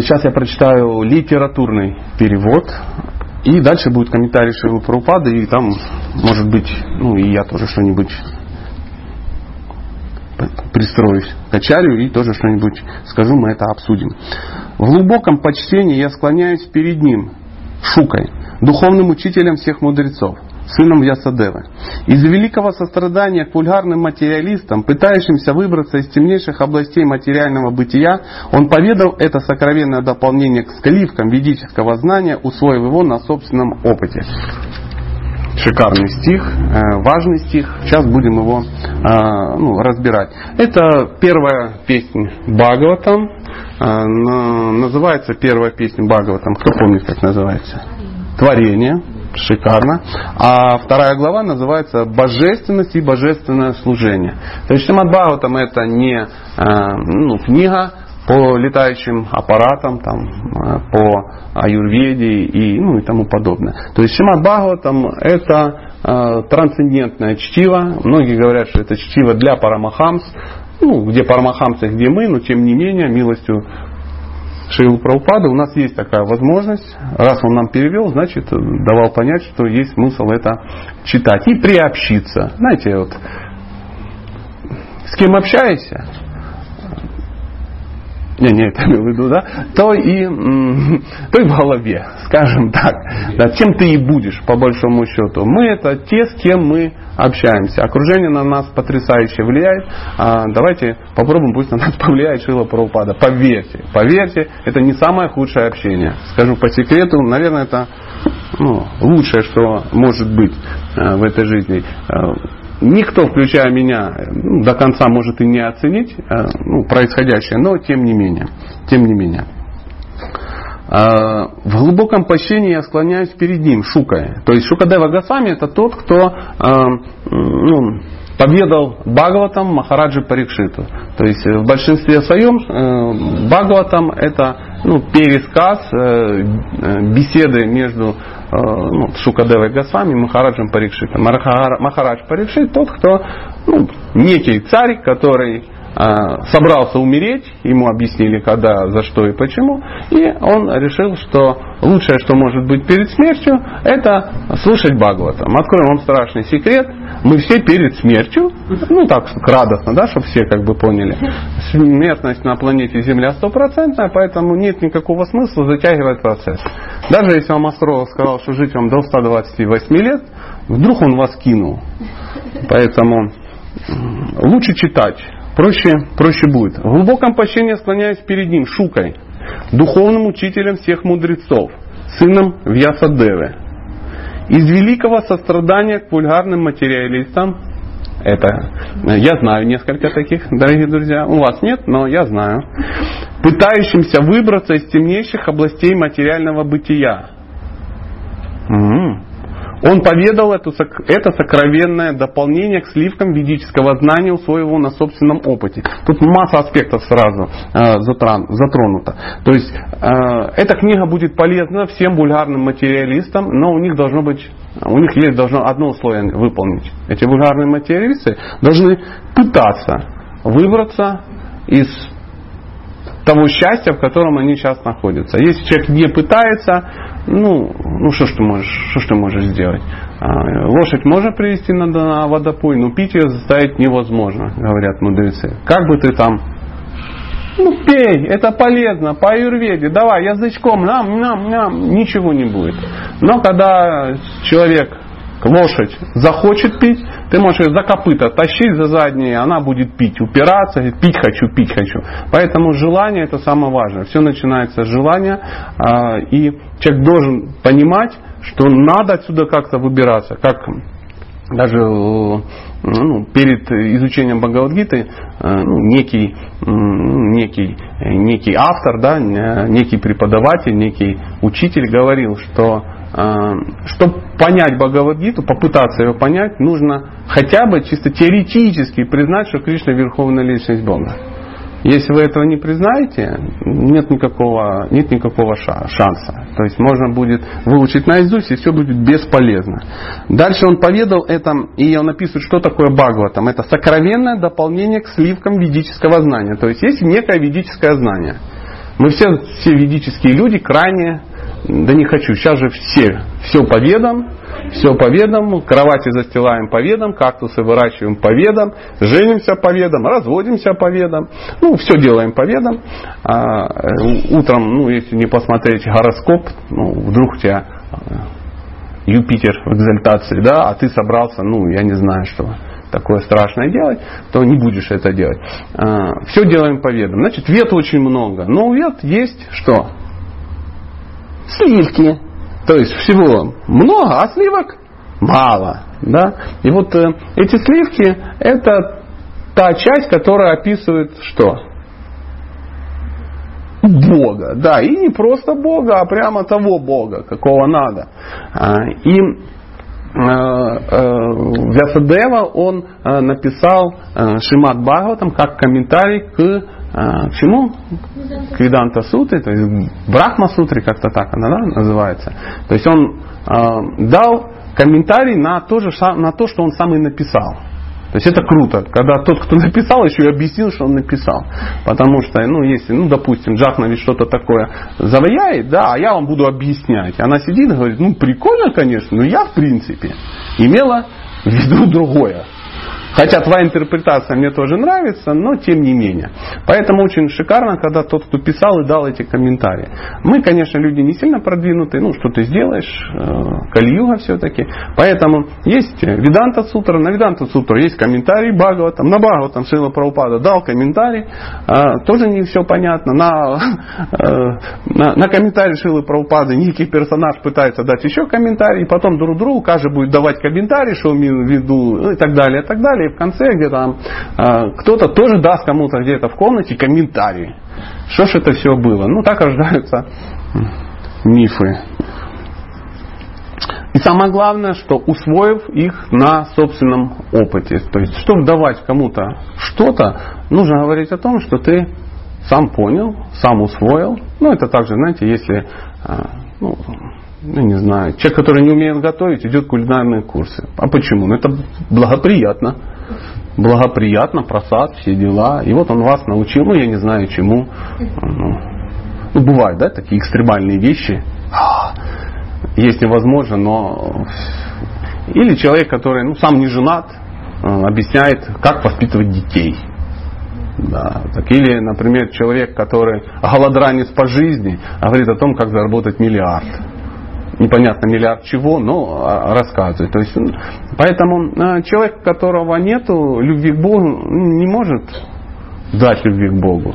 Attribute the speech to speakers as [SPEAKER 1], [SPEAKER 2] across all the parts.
[SPEAKER 1] Сейчас я прочитаю литературный перевод. И дальше будет комментарий Шилы Прабхупады, и там, может быть, ну и я тоже что-нибудь пристроюсь к Ачарью и тоже что-нибудь скажу, мы это обсудим. В глубоком почтении я склоняюсь перед ним, Шукой, духовным учителем всех мудрецов, сыном Ясадевы. Из великого сострадания к вульгарным материалистам, пытающимся выбраться из темнейших областей материального бытия, он поведал это сокровенное дополнение к сливкам ведического знания, усвоив его на собственном опыте. Шикарный стих, э, важный стих. Сейчас будем его э, ну, разбирать. Это первая песня Бхагаватам. Э, называется первая песня Бхагаватам. Кто помнит, как называется? Творение. Шикарно. А вторая глава называется «Божественность и божественное служение». То есть Шимат Бхагаватам это не ну, книга, по летающим аппаратам, там, э, по аюрведе и, ну, и тому подобное. То есть Шимат Бхагаватам это э, трансцендентное чтиво. Многие говорят, что это чтиво для Парамахамс. Ну, где Парамахамсы, где мы, но тем не менее, милостью Шейл Праупада у нас есть такая возможность. Раз он нам перевел, значит, давал понять, что есть смысл это читать. И приобщиться. Знаете, вот с кем общаешься, не, не, это имел в виду, да, то и, то и в голове, скажем так. Да, чем ты и будешь, по большому счету. Мы это те, с кем мы общаемся. Окружение на нас потрясающе влияет. А давайте попробуем, пусть на нас повлияет Шила Прабхупада. Поверьте, поверьте, это не самое худшее общение. Скажу по секрету, наверное, это ну, лучшее, что может быть э, в этой жизни. Э, Никто, включая меня, ну, до конца может и не оценить э, ну, происходящее, но тем не менее. Тем не менее. Э, в глубоком почтении я склоняюсь перед ним, Шукой. То есть Шукадева Госвами это тот, кто э, ну, поведал Бхагаватам Махараджи Парикшиту. То есть в большинстве своем Бхагаватам это ну, пересказ, беседы между Э, ну, Шукадевой Госвами, Махараджем Парикшитом. Махарадж Парикшит тот, кто ну, некий царь, который э, собрался умереть, ему объяснили когда, за что и почему, и он решил, что лучшее, что может быть перед смертью, это слушать Бхагаватам. Откроем вам страшный секрет. Мы все перед смертью, ну так радостно, да, чтобы все как бы поняли. Смертность на планете Земля стопроцентная, поэтому нет никакого смысла затягивать процесс. Даже если вам астролог сказал, что жить вам до 128 лет, вдруг он вас кинул. Поэтому лучше читать, проще, проще будет. В глубоком почтении склоняюсь перед ним, Шукой, духовным учителем всех мудрецов, сыном Вьясадевы. Из великого сострадания к вульгарным материалистам, это я знаю несколько таких, дорогие друзья. У вас нет, но я знаю. Пытающимся выбраться из темнейших областей материального бытия. Он поведал эту, это сокровенное дополнение к сливкам ведического знания, усвоив его на собственном опыте. Тут масса аспектов сразу э, затронута. То есть э, эта книга будет полезна всем вульгарным материалистам, но у них должно быть, у них есть должно одно условие выполнить. Эти вульгарные материалисты должны пытаться выбраться из того счастья, в котором они сейчас находятся. Если человек не пытается, ну, ну что ж ты можешь, что ж ты можешь сделать? А, лошадь можно привести на, водопой, но пить ее заставить невозможно, говорят мудрецы. Как бы ты там ну, пей, это полезно, по аюрведе, давай, язычком, нам, нам, нам, ничего не будет. Но когда человек лошадь захочет пить, ты можешь ее за копыта тащить за задние, она будет пить, упираться, пить хочу, пить хочу. Поэтому желание это самое важное. Все начинается с желания, а, и человек должен понимать, что надо отсюда как-то выбираться. Как даже ну, перед изучением Бхагавадгиты э, ну, некий, некий, некий автор, да, некий преподаватель, некий учитель говорил, что чтобы понять Бхагавадгиту, попытаться ее понять, нужно хотя бы чисто теоретически признать, что Кришна Верховная Личность Бога. Если вы этого не признаете, нет никакого, нет никакого шанса. То есть можно будет выучить наизусть, и все будет бесполезно. Дальше он поведал это, и он описывает, что такое Бхагаватам. Это сокровенное дополнение к сливкам ведического знания. То есть есть некое ведическое знание – Мы все, все ведические люди крайне, да не хочу, сейчас же все, все по ведам, все по ведам, кровати застилаем по ведам, кактусы выращиваем по ведам, женимся по ведам, разводимся по ведам, ну, все делаем по ведам. А, э, утром, ну, если не посмотреть гороскоп, ну, вдруг у тебя э, Юпитер в экзальтации, да, а ты собрался, ну, я не знаю, что такое страшное делать, то не будешь это делать. А, все делаем по ведам. Значит, вет очень много. Но у вет есть что? Сливки. То есть всего много, а сливок мало. Да? И вот э, эти сливки это та часть, которая описывает что? Бога. Да, и не просто Бога, а прямо того Бога, какого надо. А, и Э, э, Вясадева он э, написал Шимат Бхагаватам как комментарий к к чему? К Виданта Сутре, то есть Брахма Сутре, как-то так она да, называется. То есть он дал комментарий на то, же, на то, что он сам и написал. То есть это круто, когда тот, кто написал, еще и объяснил, что он написал. Потому что, ну, если, ну, допустим, Джахнович что-то такое заваяет, да, а я вам буду объяснять. Она сидит и говорит, ну, прикольно, конечно, но я, в принципе, имела в виду другое. Хотя твоя интерпретация мне тоже нравится, но тем не менее. Поэтому очень шикарно, когда тот, кто писал и дал эти комментарии. Мы, конечно, люди не сильно продвинутые, ну что ты сделаешь, э, Кальюга все-таки. Поэтому есть Виданта Сутра, на Виданта Сутра есть комментарий Бхагаватам, на Бхагаватам Шила Прабхупада дал комментарий, э, тоже не все понятно. На, э, на, на комментарий Шилы Прабхупады некий персонаж пытается дать еще комментарий, потом друг другу каждый будет давать комментарий, что имел в виду, ну, и так далее, и так далее в конце где-то э, кто-то тоже даст кому-то где-то в комнате комментарий. Что ж это все было? Ну, так рождаются мифы. И самое главное, что усвоив их на собственном опыте. То есть, чтобы давать кому-то что-то, нужно говорить о том, что ты сам понял, сам усвоил. Ну, это также, знаете, если, ну, ну, не знаю, человек, который не умеет готовить, идет кулинарные курсы. А почему? Ну, это благоприятно благоприятно, просад, все дела. И вот он вас научил, ну я не знаю чему. Ну, ну бывают, да, такие экстремальные вещи. А, есть невозможно, но... Или человек, который ну, сам не женат, э, объясняет, как воспитывать детей. Да. Так, или, например, человек, который голодранец по жизни, говорит о том, как заработать миллиард непонятно миллиард чего, но а, рассказывает. То есть, поэтому а, человек, у которого нет любви к Богу, не может дать любви к Богу.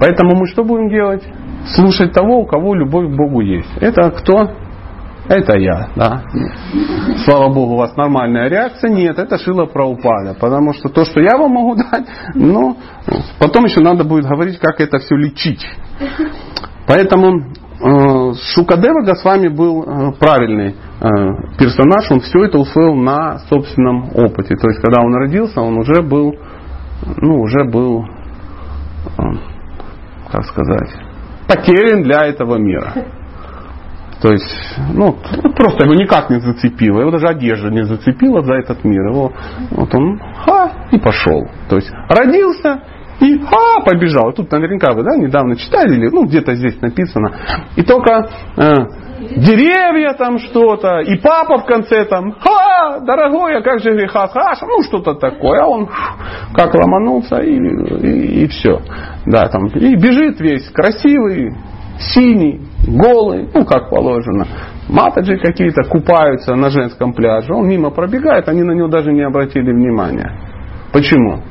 [SPEAKER 1] Поэтому мы что будем делать? Слушать того, у кого любовь к Богу есть. Это кто? Это я, да. Слава Богу, у вас нормальная реакция. Нет, это шило про упада. Потому что то, что я вам могу дать, ну, потом еще надо будет говорить, как это все лечить. Поэтому Шукадева Госвами был э, правильный э, персонаж, он все это усвоил на собственном опыте. То есть, когда он родился, он уже был, ну, уже был, как сказать, потерян для этого мира. То есть, ну, просто его никак не зацепило, его даже одежда не зацепила за этот мир. Его, вот он, ха, и пошел. То есть, родился, и а, побежал. Тут наверняка вы да, недавно читали, или ну, где-то здесь написано. И только э, деревья там что-то, и папа в конце там, ха, дорогой, а как же греха хаша, ну что-то такое. А он как ломанулся и, и, и все. Да, там, и бежит весь красивый, синий, голый, ну как положено. Матаджи какие-то купаются на женском пляже. Он мимо пробегает, они на него даже не обратили внимания. Почему?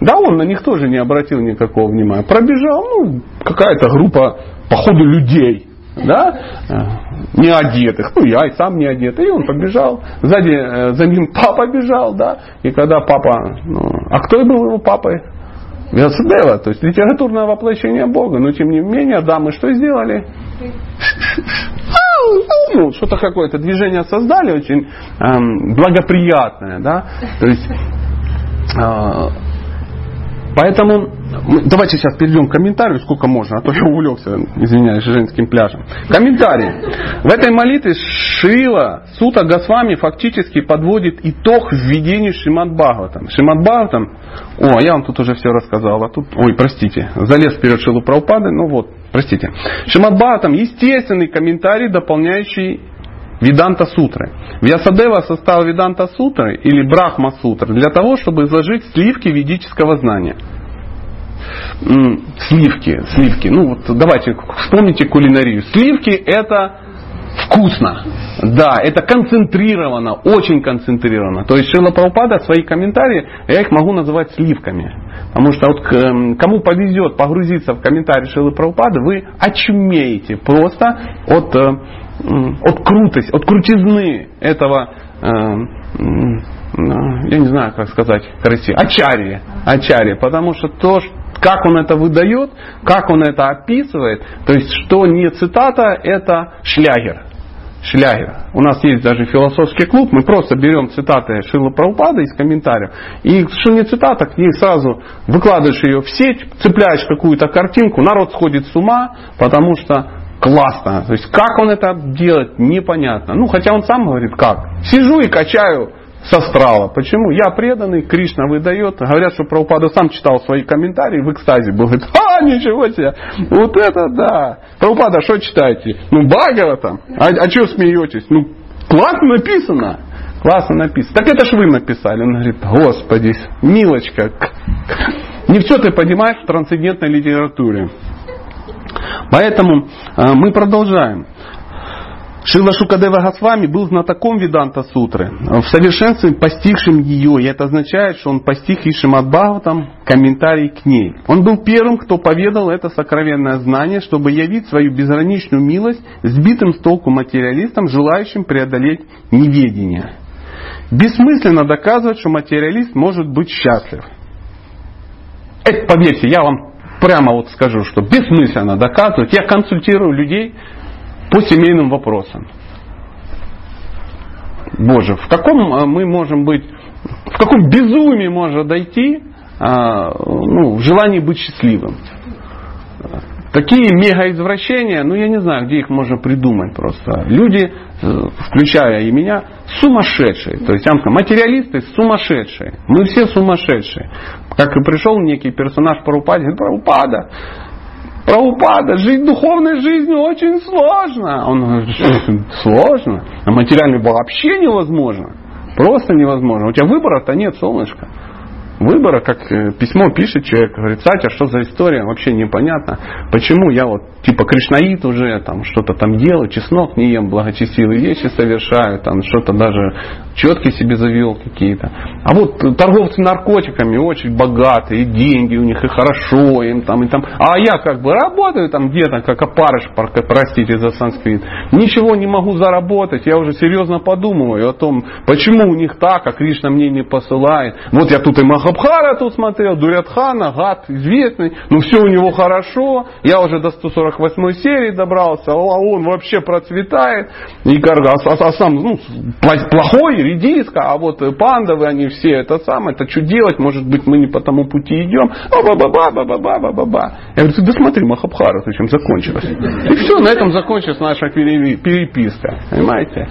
[SPEAKER 1] Да, он на них тоже не обратил никакого внимания. Пробежал, ну, какая-то группа, походу, людей, да, э, не одетых, ну, я и сам не одетый, и он побежал, сзади э, за ним папа бежал, да, и когда папа, ну, а кто был его папой? Вилсадева, то есть литературное воплощение Бога, но тем не менее дамы что сделали? Ну, что-то какое-то движение создали очень эм, благоприятное, да, то есть э, Поэтому давайте сейчас перейдем к комментарию, сколько можно, а то я увлекся, извиняюсь, женским пляжем. Комментарий. В этой молитве Шила Сута Госвами фактически подводит итог введению Шимат Бхагаватам. Шимат Бхагаватам, о, я вам тут уже все рассказал, а тут, ой, простите, залез вперед Шилу Праупады, ну вот, простите. Шимат Бхагаватам естественный комментарий, дополняющий Виданта Сутры. Вьясадева составил Виданта Сутры или Брахма Сутры для того, чтобы изложить сливки ведического знания. Сливки, сливки. Ну вот давайте вспомните кулинарию. Сливки это вкусно. Да, это концентрировано, очень концентрировано. То есть Шила Прабхупада свои комментарии, я их могу называть сливками. Потому что вот кому повезет погрузиться в комментарии Шилы Прабхупады, вы очумеете просто от э, от крутости, от крутизны этого, э, я не знаю, как сказать красиво, ачария, ачария, потому что то, как он это выдает, как он это описывает, то есть что не цитата, это шлягер. Шлягер. У нас есть даже философский клуб, мы просто берем цитаты Шила Праупада из комментариев, и что не цитата, к ней сразу выкладываешь ее в сеть, цепляешь какую-то картинку, народ сходит с ума, потому что классно. То есть как он это делает, непонятно. Ну, хотя он сам говорит, как. Сижу и качаю с астрала. Почему? Я преданный, Кришна выдает. Говорят, что Прабхупада сам читал свои комментарии, в экстазе был. Говорит, а, ничего себе, вот это да. Прабхупада, что читаете? Ну, Багава там. А, а что смеетесь? Ну, классно написано. Классно написано. Так это ж вы написали. Он говорит, господи, милочка, не все ты понимаешь в трансцендентной литературе. Поэтому э, мы продолжаем. Шила Шукадева Госвами был знатоком Виданта Сутры, в совершенстве постигшим ее, и это означает, что он постиг и Шимадбхаватам комментарий к ней. Он был первым, кто поведал это сокровенное знание, чтобы явить свою безграничную милость сбитым с толку материалистам, желающим преодолеть неведение. Бессмысленно доказывать, что материалист может быть счастлив. Это, поверьте, я вам прямо вот скажу, что бессмысленно доказывать. Я консультирую людей по семейным вопросам. Боже, в каком э, мы можем быть, в каком безумии можно дойти а, ну, в желании быть счастливым. Такие мегаизвращения, ну я не знаю, где их можно придумать просто. Люди, э, включая и меня, сумасшедшие. То есть, материалисты сумасшедшие. Мы все сумасшедшие. Как и пришел некий персонаж Парупаде, говорит, Парупада, Праупада, жить духовной жизнью очень сложно. Он говорит, сложно. А материальный вообще невозможно. Просто невозможно. У тебя выбора-то нет, солнышко выбора, как э, письмо пишет человек, говорит, Сатя, что за история, вообще непонятно, почему я вот типа кришнаит уже, там что-то там делаю, чеснок не ем, благочестивые вещи совершаю, там что-то даже четки себе завел какие-то. А вот торговцы наркотиками очень богатые, и деньги у них, и хорошо им там, и там. А я как бы работаю там где-то, как опарыш, простите за санскрит. Ничего не могу заработать, я уже серьезно подумываю о том, почему у них так, а Кришна мне не посылает. Вот я тут и Махабхара тут смотрел, Дурятхана, гад известный, ну все у него хорошо, я уже до 148 серии добрался, а он вообще процветает, и а, а, сам ну, плохой, редиска, а вот пандавы, они все это самое, это что делать, может быть мы не по тому пути идем, а ба ба ба ба ба ба ба ба ба Я говорю, ты досмотри Махабхара, чем закончилось. И все, на этом закончилась наша переписка, понимаете?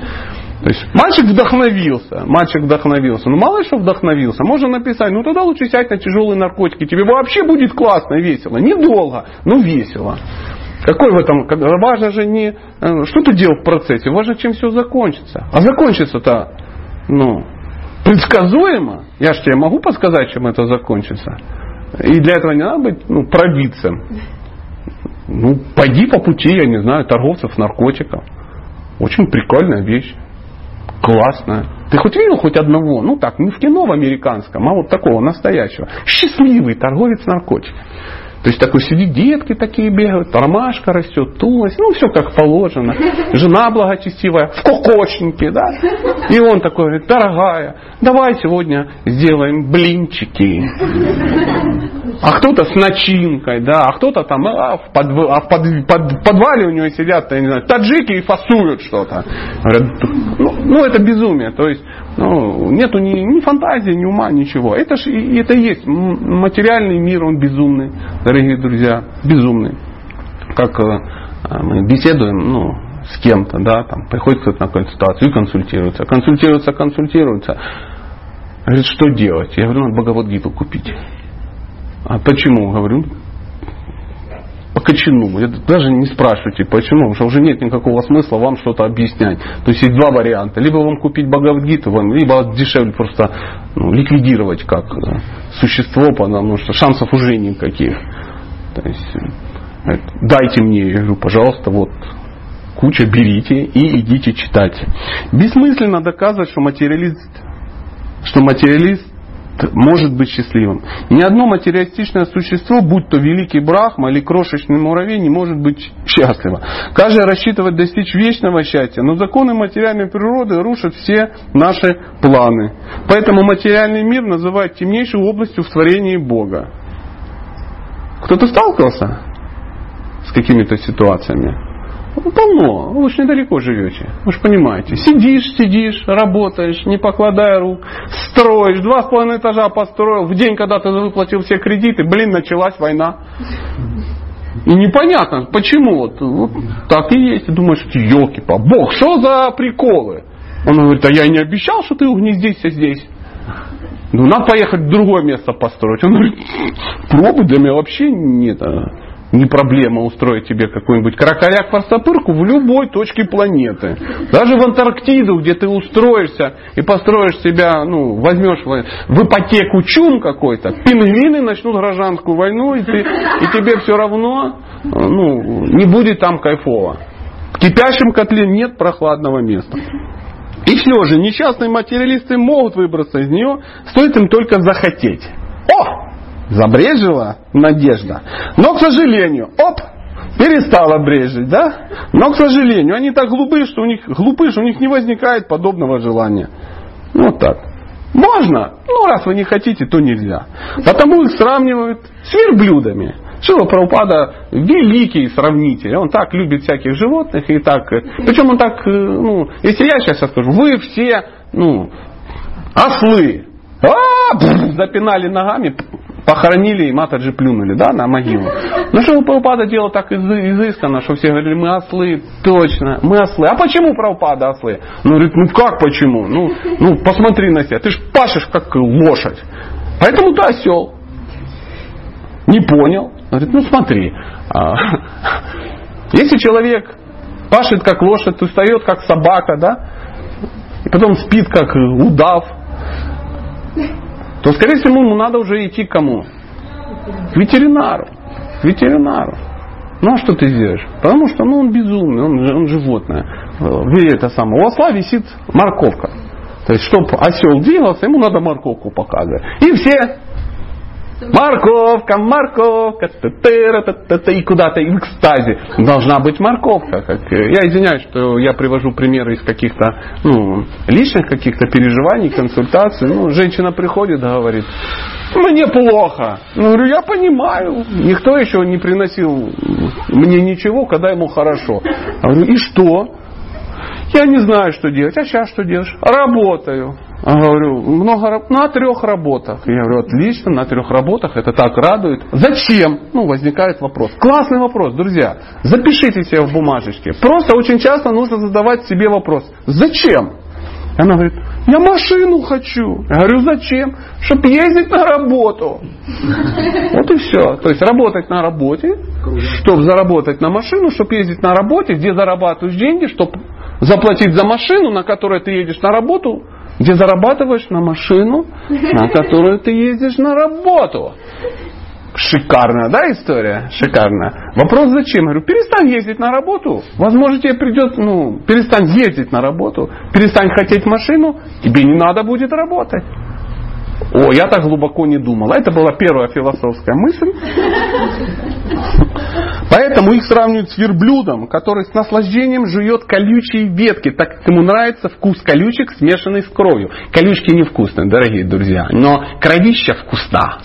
[SPEAKER 1] То есть мальчик вдохновился, мальчик вдохновился. Ну мало что вдохновился. Можно написать, ну тогда лучше сядь на тяжелые наркотики. Тебе вообще будет классно, весело. Недолго, но весело. Какой в этом? Важно же не, э, что ты делал в процессе, важно, чем все закончится. А закончится-то, ну, предсказуемо. Я же тебе могу подсказать, чем это закончится. И для этого не надо быть ну, провидцем. Ну, пойди по пути, я не знаю, торговцев наркотиков. Очень прикольная вещь. Классно. Ты хоть видел хоть одного? Ну так, не в кино в американском, а вот такого настоящего. Счастливый торговец наркотиками. То есть такой сидит, детки такие бегают, ромашка растет, тулость, ну все как положено. Жена благочестивая, в кокочнике, да. И он такой говорит, дорогая, давай сегодня сделаем блинчики. А кто-то с начинкой, да, а кто-то там а, в, под, а в под, под, подвале у него сидят, я не знаю, таджики и фасуют что-то. Говорят, ну, ну это безумие. То есть ну, нету ни, ни фантазии, ни ума, ничего. Это же это есть. Материальный мир, он безумный, дорогие друзья, безумный. Как э, мы беседуем, ну, с кем-то, да, там, приходит кто-то на консультацию и консультируется. Консультируется, консультируется. Говорит, что делать? Я говорю, надо Бхагавадгиту купить. А почему? Говорю, по кочану. Даже не спрашивайте почему, потому что уже нет никакого смысла вам что-то объяснять. То есть есть два варианта. Либо вам купить Бхагавадгиту, либо дешевле просто ну, ликвидировать как э, существо, потому что шансов уже никаких. То есть, э, дайте мне, я говорю, пожалуйста, вот куча, берите и идите читать. Бессмысленно доказывать, что материалист, что материалист может быть счастливым. Ни одно материалистичное существо, будь то великий Брахма или крошечный муравей, не может быть счастливо. Каждый рассчитывает достичь вечного счастья, но законы материальной природы рушат все наши планы. Поэтому материальный мир называют темнейшей областью в творении Бога. Кто-то сталкивался с какими-то ситуациями? Ну, полно. Вы же недалеко живете. Вы же понимаете. Сидишь, сидишь, работаешь, не покладая рук, строишь, два с половиной этажа построил, в день, когда ты выплатил все кредиты, блин, началась война. И непонятно, почему вот, вот так и есть. И думаешь, елки по бог, что за приколы? Он говорит, а я не обещал, что ты угнездишься здесь. Ну, надо поехать в другое место построить. Он говорит, пробуй, для меня вообще нет не проблема устроить тебе какой-нибудь кракоряк-форстопырку в любой точке планеты. Даже в Антарктиду, где ты устроишься и построишь себя, ну, возьмешь в ипотеку чум какой-то, пингвины начнут гражданскую войну, и, ты, и тебе все равно ну, не будет там кайфово. В кипящем котле нет прохладного места. И все же, несчастные материалисты могут выбраться из нее, стоит им только захотеть. О! Забрежила надежда. Но, к сожалению, оп, перестала брежить, да? Но, к сожалению, они так глупы, что у них, глупы, что у них не возникает подобного желания. Вот так. Можно, но раз вы не хотите, то нельзя. Потому их сравнивают с верблюдами. Шила Прабхупада великий сравнитель. Он так любит всяких животных и так. Причем он так, э, ну, если я сейчас скажу, вы все, ну, ослы. А, запинали ногами, похоронили и Матаджи плюнули, да, на могилу. Ну что Прабхупада делал так изысканно, что все говорили, мы ослы, точно, мы ослы. А почему Прабхупада ослы? Ну, говорит, ну как почему? Ну, ну посмотри на себя, ты ж пашешь как лошадь. Поэтому ты осел. Не понял. Говорит, ну смотри, а, если человек пашет как лошадь, устает как собака, да, и потом спит как удав, то, скорее всего, ему надо уже идти к кому? К ветеринару. К ветеринару. Ну а что ты сделаешь? Потому что ну, он безумный, он, он животное. В мире это самое. У осла висит морковка. То есть, чтобы осел двигался, ему надо морковку показывать. И все Морковка, морковка, и куда-то и в экстазе. Должна быть морковка. Как, я извиняюсь, что я привожу примеры из каких-то ну, личных каких-то переживаний, консультаций. Ну, женщина приходит, говорит, мне плохо. Ну, говорю, я понимаю. Никто еще не приносил мне ничего, когда ему хорошо. Я говорю, и что? Я не знаю, что делать. А сейчас что делаешь? Работаю. А говорю, много, на трех работах. Я говорю, отлично, на трех работах, это так радует. Зачем? Ну, возникает вопрос. Классный вопрос, друзья. Запишите себе в бумажечке. Просто очень часто нужно задавать себе вопрос. Зачем? Она говорит, я машину хочу. Я говорю, зачем? Чтобы ездить на работу. Вот и все. То есть работать на работе, чтобы заработать на машину, чтобы ездить на работе, где зарабатываешь деньги, чтобы заплатить за машину, на которой ты едешь на работу, где зарабатываешь на машину, на которую ты ездишь на работу. Шикарная, да, история? Шикарная. Вопрос зачем? Я говорю, перестань ездить на работу. Возможно, тебе придет, ну, перестань ездить на работу, перестань хотеть машину, тебе не надо будет работать. О, я так глубоко не думал. Это была первая философская мысль. Поэтому их сравнивают с верблюдом, который с наслаждением жует колючие ветки, так как ему нравится вкус колючек, смешанный с кровью. Колючки невкусные, дорогие друзья, но кровища вкусна.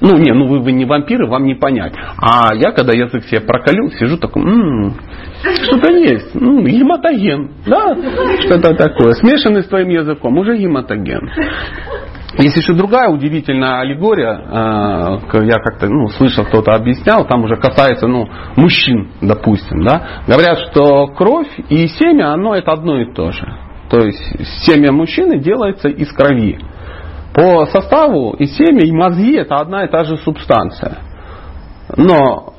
[SPEAKER 1] Ну, не, ну вы, вы не вампиры, вам не понять. А я, когда язык себе проколю, сижу такой, м-м, что-то есть, ну, гематоген, да, что-то такое, смешанный с твоим языком, уже гематоген. Есть еще другая удивительная аллегория, э, я как-то ну, слышал, кто-то объяснял, там уже касается ну, мужчин, допустим. Да? Говорят, что кровь и семя, оно это одно и то же. То есть семя мужчины делается из крови. По составу и семя, и мозги это одна и та же субстанция. Но,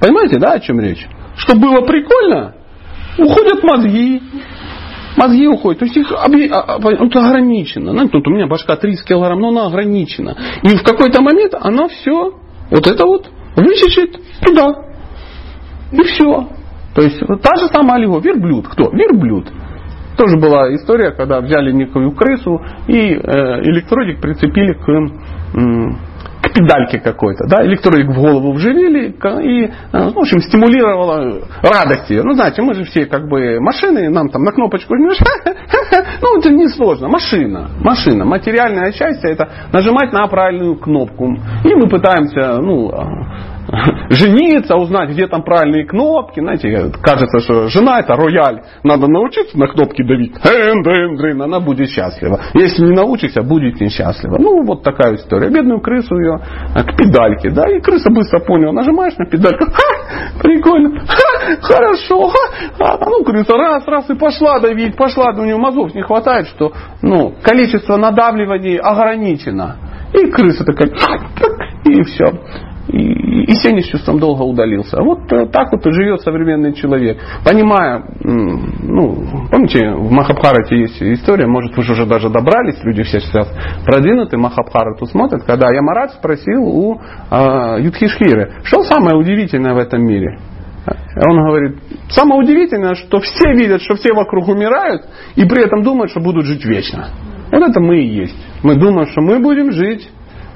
[SPEAKER 1] понимаете, да, о чем речь? Что было прикольно, уходят мозги, мозги уходят. То есть их обе... А, а, это ограничено. Ну, тут у меня башка 30 килограмм, но она ограничена. И в какой-то момент она все, вот это вот, высечет туда. И все. То есть та же самая аллегория. Верблюд. Кто? Верблюд. Тоже была история, когда взяли некую крысу и э, электродик прицепили к к педальке какой-то, да, электродик в голову вживили и, э, ну, в общем, стимулировало радость ее. Ну, знаете, мы же все как бы машины, нам там на кнопочку жмешь, ну, это несложно, машина, машина, материальная часть это нажимать на правильную кнопку. И мы пытаемся, ну, жениться, узнать, где там правильные кнопки. Знаете, кажется, что жена это рояль. Надо научиться на кнопки давить. Дрын, она будет счастлива. Если не научишься, будет несчастлива. Ну, вот такая история. Бедную крысу ее э, к педальке. Да, и крыса быстро поняла. Нажимаешь на педальку. Ха, прикольно. Ха, хорошо. Ха. А, ну, крыса раз, раз и пошла давить. Пошла. У нее мозгов не хватает, что ну, количество надавливаний ограничено. И крыса такая, и все и, и с чувством долга удалился. Вот э, так вот и живет современный человек. Понимая, ну, помните, в Махабхарате есть история, может вы уже даже добрались, люди все сейчас продвинутые Махабхарату смотрят, когда Ямарат спросил у э, Юдхишхиры, что самое удивительное в этом мире? Он говорит, самое удивительное, что все видят, что все вокруг умирают, и при этом думают, что будут жить вечно. Вот это мы и есть. Мы думаем, что мы будем жить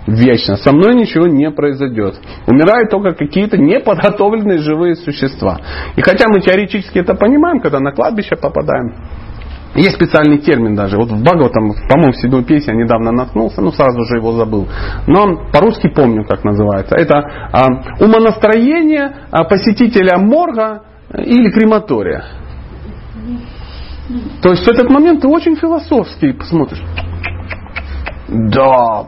[SPEAKER 1] вечно. Со мной ничего не произойдет. Умирают только какие-то неподготовленные живые существа. И хотя мы теоретически это понимаем, когда на кладбище попадаем, есть специальный термин даже. Вот в Бхагаватам, по-моему, в седьмой песне я недавно наткнулся, ну сразу же его забыл. Но по-русски помню, как называется. Это а, умонастроение а, посетителя морга или крематория. То есть этот момент ты очень философский посмотришь. Да,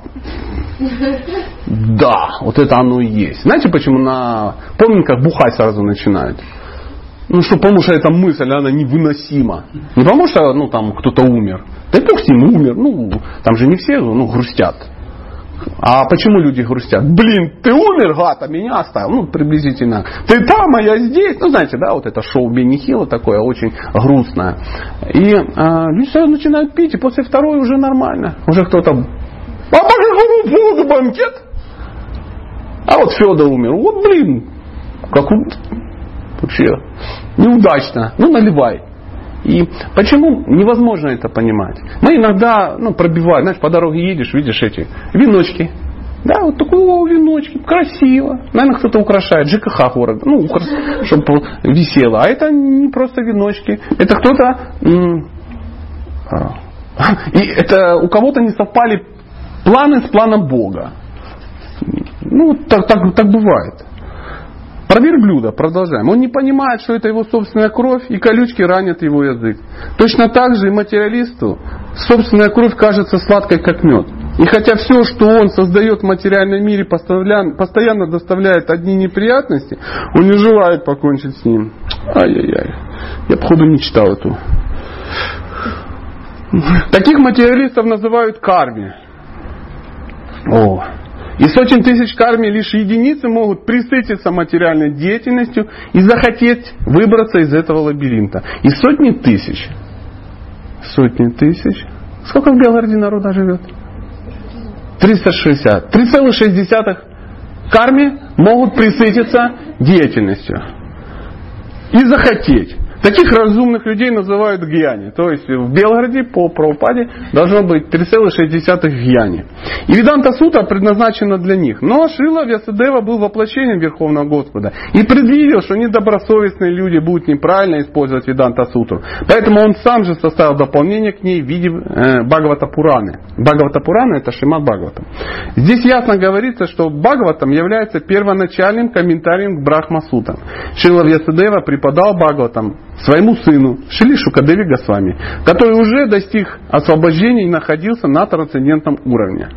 [SPEAKER 1] да, вот это оно и есть. Знаете, почему на поминках бухать сразу начинают? Ну что, потому что эта мысль, она невыносима. Не потому что ну, там кто-то умер. Да бог с ним умер. Ну, там же не все ну, грустят. А почему люди грустят? Блин, ты умер, гад, а меня оставил. Ну, приблизительно. Ты там, а я здесь. Ну, знаете, да, вот это шоу Бенни Хилла такое, очень грустное. И а, люди сразу начинают пить, и после второй уже нормально. Уже кто-то... А по какому поводу банкет? А вот Федор умер. Вот, блин, как вообще неудачно. Ну, наливай. И почему невозможно это понимать? Мы иногда ну, пробиваем, знаешь, по дороге едешь, видишь эти веночки. Да, вот такого веночки, красиво. Наверное, кто-то украшает ЖКХ города, ну, чтобы висело. А это не просто веночки. Это кто-то... А, и это у кого-то не совпали планы с планом Бога. Ну, так, так, так бывает. Про верблюда продолжаем. Он не понимает, что это его собственная кровь, и колючки ранят его язык. Точно так же и материалисту собственная кровь кажется сладкой, как мед. И хотя все, что он создает в материальном мире, постоянно доставляет одни неприятности, он не желает покончить с ним. Ай-яй-яй. Я, походу, не читал эту. Таких материалистов называют карми. О, и сотен тысяч карми лишь единицы могут присытиться материальной деятельностью и захотеть выбраться из этого лабиринта. И сотни тысяч, сотни тысяч, сколько в Белгороде народа живет? 360. 3,6 карми могут присытиться деятельностью. И захотеть. Таких разумных людей называют гьяни. То есть в Белгороде по правопаде должно быть 3,6 гьяни. И Виданта Сута предназначена для них. Но Шила Вясадева был воплощением Верховного Господа и предвидел, что недобросовестные люди будут неправильно использовать Виданта Сутру. Поэтому он сам же составил дополнение к ней в виде э, Бхагавата Пураны. Бхагавата Пурана это Шимат Бхагаватам. Здесь ясно говорится, что Бхагаватам является первоначальным комментарием к Брахма Сутам. Шила Вьясадева преподал Бхагаватам своему сыну Шили Шукадеви Госвами, который уже достиг освобождения и находился на трансцендентном уровне.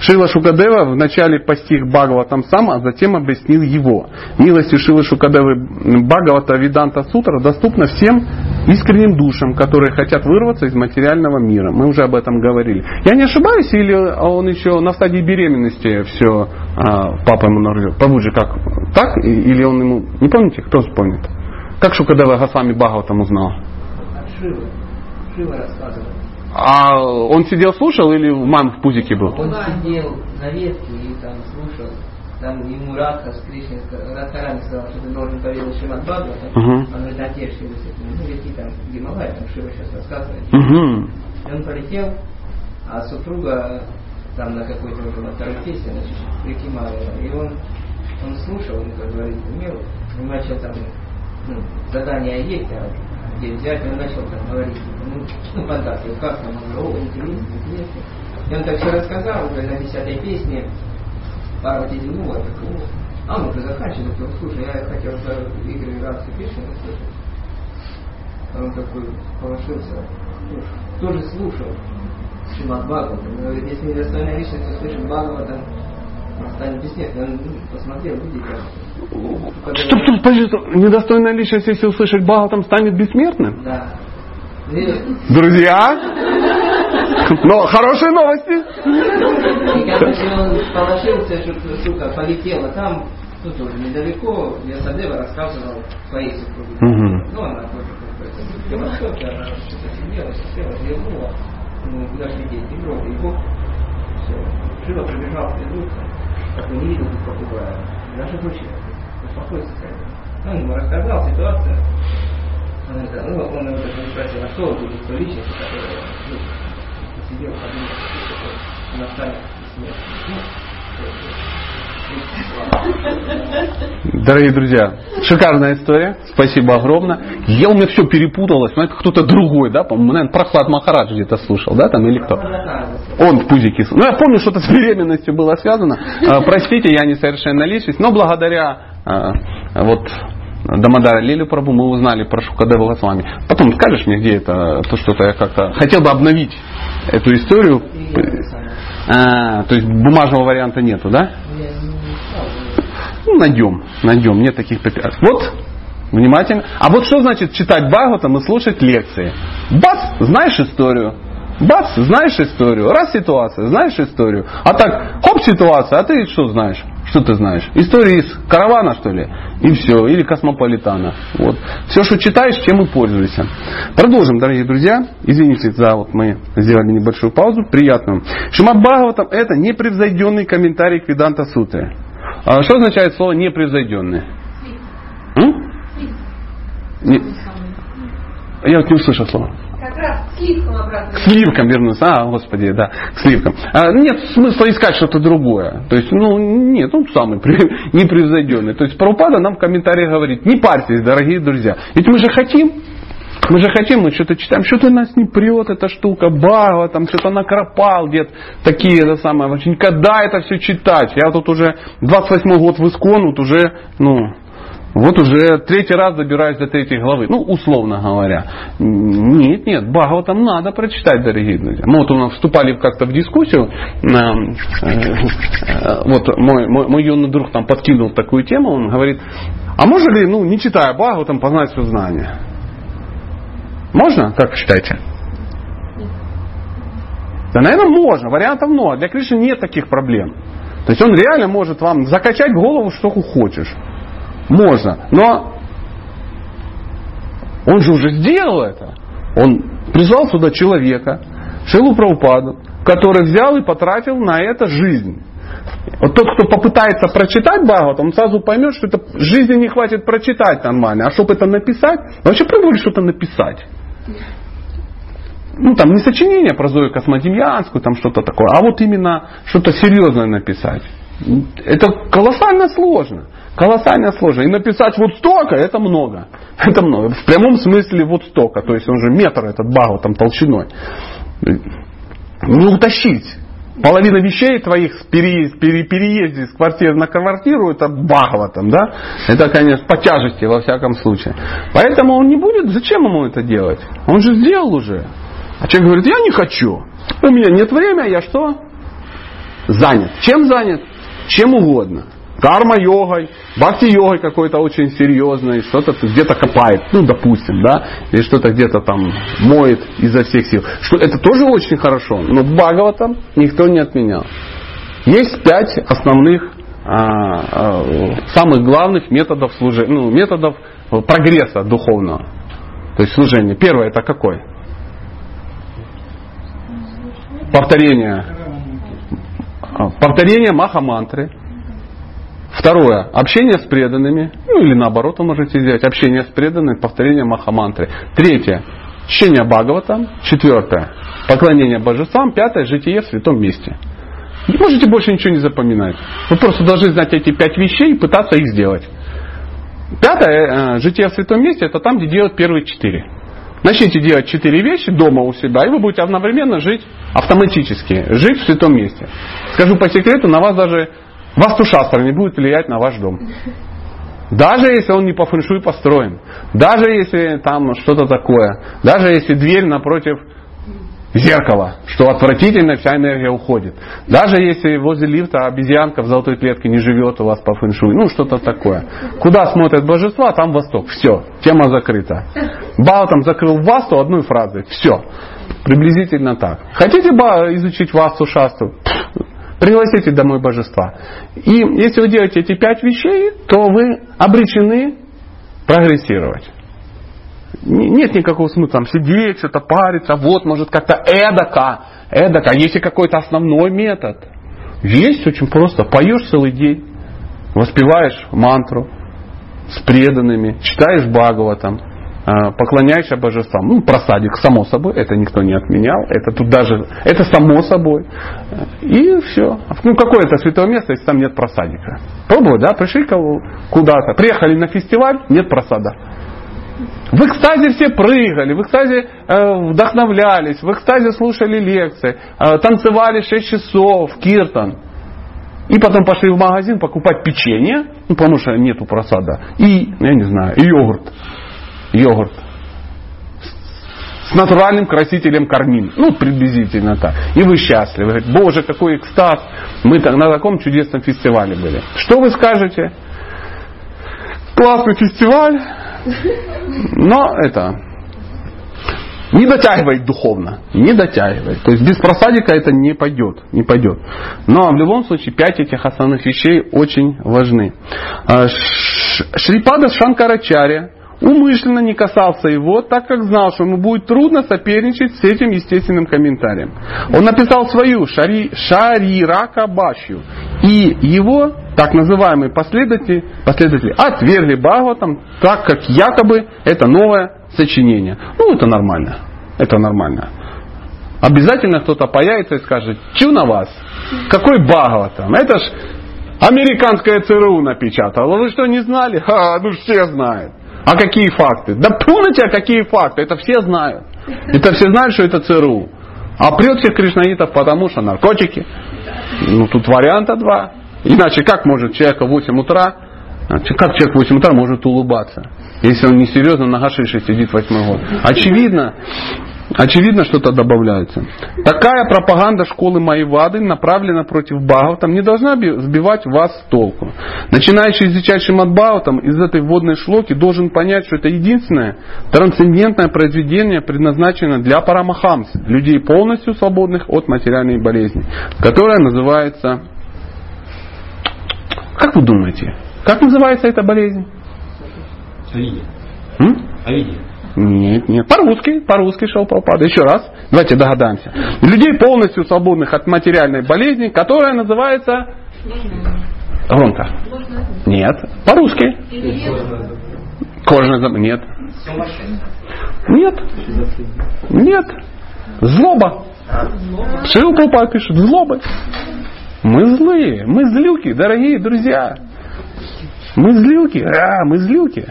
[SPEAKER 1] Шила Шукадева вначале постиг Бхагаватам сам, а затем объяснил его. Милостью Шилы Шукадевы Бхагавата Виданта Сутра доступна всем искренним душам, которые хотят вырваться из материального мира. Мы уже об этом говорили. Я не ошибаюсь, или он еще на стадии беременности все папа ему нарвет? Побудже как? Так? Или он ему... Не помните? Кто вспомнит? Как Шукадева Госвами Бхагаватам узнал?
[SPEAKER 2] Шива. Шива рассказывал.
[SPEAKER 1] А он сидел слушал или мам в пузике был?
[SPEAKER 2] Он сидел на ветке и там слушал. Там ему Радха с Кришной, Радхарани сказал, что ты должен поведать Шримад Бхагавата.
[SPEAKER 1] Мгм.
[SPEAKER 2] Он говорит, отец Шива, ну, лети там в Гималай, там Шива сейчас рассказывает.
[SPEAKER 1] Угу.
[SPEAKER 2] И он полетел, а супруга там на какой-то второй песне, значит, прикимала его. И он, он слушал, он, как говорится, имел, и начал там, ну, задание есть, а где взять, он начал там говорить, ну, ну фантазию, как там, он говорит, о, интересно, интересно. И он так все рассказал, уже на десятой песне, Парвати зевнула, так, ну, а он уже заканчивает, говорит, слушай, я хотел за Игорь Радхи Кришну услышать. А он такой положился, ну, тоже слушал Шримад Бхагаватам. Если недостойная личность услышит Бхагаватам, он станет бессмертным. Ну, посмотрел, видите, как-
[SPEAKER 1] подожди, стоп. недостойная личность, если услышать Бхагаватам, станет бессмертным?
[SPEAKER 2] Да.
[SPEAKER 1] Друзья? Но хорошие новости.
[SPEAKER 2] короче, он положился, что сука полетела там, ну тоже недалеко, Ясадева рассказывал своей супруге.
[SPEAKER 1] Мгм.
[SPEAKER 2] Ну, она тоже какой-то философия, она что-то сидела, сидела, ну, же лететь, не трогай его. Все. Шива пробежал в иду, такой не видел тут попугая. Даже. Успокойся, скорее. Ну, он ему рассказал ситуацию. Он, это, ну, он его не спросил, а что будет той личности, которая ну, сидел, подумал, что настанет смерть. Ну,
[SPEAKER 1] Дорогие друзья, шикарная история. Спасибо огромное. Я у меня все перепуталось. Это кто-то другой, да? По-моему, наверное, Прохлад Махарадж где-то слушал, да, там или кто? Он в пузике. Ну, я помню, что-то с беременностью было связано. А, Простите, я несовершенная личность, но благодаря а, вот Дамадара Лили Прабу мы узнали про Шукадеву Госвами. Потом скажешь мне, где это, то что-то я как-то хотел бы обновить эту историю. А, то есть бумажного варианта нету, да? Ну, найдем, найдем, нет таких препятствий. Вот, внимательно. А вот что значит читать Бхагаватам и слушать лекции? Бац, знаешь историю. Бац, знаешь историю. Раз ситуация, знаешь историю. А так, хоп, ситуация, а ты что знаешь? Что ты знаешь? История из каравана, что ли? И все. Или космополитана. Вот. Все, что читаешь, чем и пользуешься. Продолжим, дорогие друзья. Извините за вот мы сделали небольшую паузу. Приятную. Шимат Бхагаватам это непревзойденный комментарий к Веданта Суте. А что означает слово непревзойденный? М? Не- Я вот не услышал слово.
[SPEAKER 3] Как раз к сливкам обратно.
[SPEAKER 1] К сливкам вернусь. А, господи, да, к сливкам. А, нет смысла искать что-то другое. То есть, ну, нет, он самый непревзойденный. То есть, Прабхупада нам в комментариях говорит, не парьтесь, дорогие друзья. Ведь мы же хотим, мы же хотим, мы что-то читаем, что-то нас не прет эта штука, Бхагава, там что-то накропал где-то, такие, это самое, вообще никогда это все читать. Я тут уже 28 год в Искон, вот уже, ну, вот уже третий раз добираюсь до третьей главы. Ну, условно говоря. Нет, нет, Бхагава там надо прочитать, дорогие друзья. Мы вот у нас вступали как-то в дискуссию. э, э, Вот мой, мой, мой юный друг там подкинул такую тему. Он говорит, а можно ли, ну, не читая Бхагаву, там познать все знание? Можно? Как считаете? Да, наверное, можно. Вариантов много. Для Кришны нет таких проблем. То есть он реально может вам закачать в голову, что хочешь. Можно. Но он же уже сделал это. Он призвал сюда человека, Шилу Прабхупаду, который взял и потратил на это жизнь. Вот тот, кто попытается прочитать Бхагават, он сразу поймет, что это жизни не хватит прочитать нормально. А чтобы это написать, вообще пробовали что-то написать. Ну, там не сочинение про Зою Космодемьянскую, там что-то такое, а вот именно что-то серьезное написать. Это колоссально сложно. Колоссально сложно. И написать вот столько, это много. Это много. В прямом смысле вот столько. То есть он же метр этот багл там толщиной. Не утащить. Половина вещей твоих при переезде с квартиры на квартиру это багло там, да? Это, конечно, по тяжести во всяком случае. Поэтому он не будет, зачем ему это делать? Он же сделал уже. А человек говорит, я не хочу. У меня нет времени, я что? Занят. Чем занят? Чем угодно карма-йогой, бхакти-йогой какой-то очень серьезной, что-то где-то копает, ну, допустим, да, или что-то где-то там моет изо всех сил. Что это тоже очень хорошо, но в там никто не отменял. Есть пять основных, а, а, самых главных методов служения, ну, методов прогресса духовного, то есть служения. Первое это какой? Повторение. Повторение маха-мантры. Второе. Общение с преданными. Ну или наоборот вы можете сделать. Общение с преданными, повторение махамантры. Третье. Чтение Бхагавата. Четвертое. Поклонение божествам. Пятое. Житие в святом месте. Не можете больше ничего не запоминать. Вы просто должны знать эти пять вещей и пытаться их сделать. Пятое. Э, житие в святом месте. Это там, где делают первые четыре. Начните делать четыре вещи дома у себя, и вы будете одновременно жить автоматически, жить в святом месте. Скажу по секрету, на вас даже Вастушастра не будет влиять на ваш дом. Даже если он не по фэншуй построен. Даже если там что-то такое. Даже если дверь напротив зеркала, что отвратительно вся энергия уходит. Даже если возле лифта обезьянка в золотой клетке не живет у вас по фэншуй. Ну, что-то такое. Куда смотрят божества, там восток. Все, тема закрыта. Бао там закрыл васту одной фразой. Все. Приблизительно так. Хотите изучить васту шасту? Пригласите домой божества. И если вы делаете эти пять вещей, то вы обречены прогрессировать. Нет никакого смысла там сидеть, что-то париться, вот может как-то эдака, эдака. Если какой-то основной метод. Есть очень просто. Поешь целый день, воспеваешь мантру с преданными, читаешь Бхагаватам, а, поклоняешься божествам. Ну, просадик, само собой, это никто не отменял. Это тут даже, это само собой. И все. Ну, какое это святое место, если там нет просадика? Пробовали, да? Пришли куда-то, приехали на фестиваль, нет просада. В экстазе все прыгали, в экстазе э, вдохновлялись, в экстазе слушали лекции, э, танцевали 6 часов, киртан. И потом пошли в магазин покупать печенье, ну, потому что нету просада, и, я не знаю, и йогурт йогурт с натуральным красителем кармин. Ну, приблизительно так. И вы счастливы. Говорите, боже, какой экстаз. Мы на таком чудесном фестивале были. Что вы скажете? Классный фестиваль. Но это не дотягивает духовно. Не дотягивает. То есть без просадика это не пойдет. Не пойдет. Но в любом случае пять этих основных вещей очень важны. А, Шрипада Шанкарачаря умышленно не касался его, так как знал, что ему будет трудно соперничать с этим естественным комментарием. Он написал свою шари, Шарирака Башью. И его так называемые последователи, последователи отвергли Бхагаватам, так как якобы это новое сочинение. Ну, это нормально. Это нормально. Обязательно кто-то появится и скажет, чу на вас? Какой Бхагаватам? Это ж американская ЦРУ напечатала. Вы что, не знали? Ха, ну все знают. А какие факты? Да помните, а какие факты? Это все знают. Это все знают, что это ЦРУ. А прет всех кришнаитов, потому что наркотики. Ну, тут варианта два. Иначе как может человек в 8 утра, как человек в 8 утра может улыбаться, если он не серьезно на гашише сидит восьмой год? Очевидно, Очевидно, что-то добавляется. Такая пропаганда школы Майвады, направлена против Бхагаватам, не должна сбивать вас с толку. Начинающий изучать Шимат Бхагаватам из этой вводной шлоки должен понять, что это единственное трансцендентное произведение, предназначено для парамахамс, людей полностью свободных от материальной болезни, которая называется... Как вы думаете? Как называется эта болезнь?
[SPEAKER 4] Авидия. Авидия.
[SPEAKER 1] Нет, нет. По-русски, по-русски шел Прабхупада. Еще раз, давайте догадаемся. Людей полностью свободных от материальной болезни, которая называется Громко. Нет. По-русски. Кожаное заболевание. Нет. Нет. Нет. Злоба. Шил Прабхупад пишет, злоба. Мы злые, мы злюки, дорогие друзья. Мы злюки, а, мы злюки.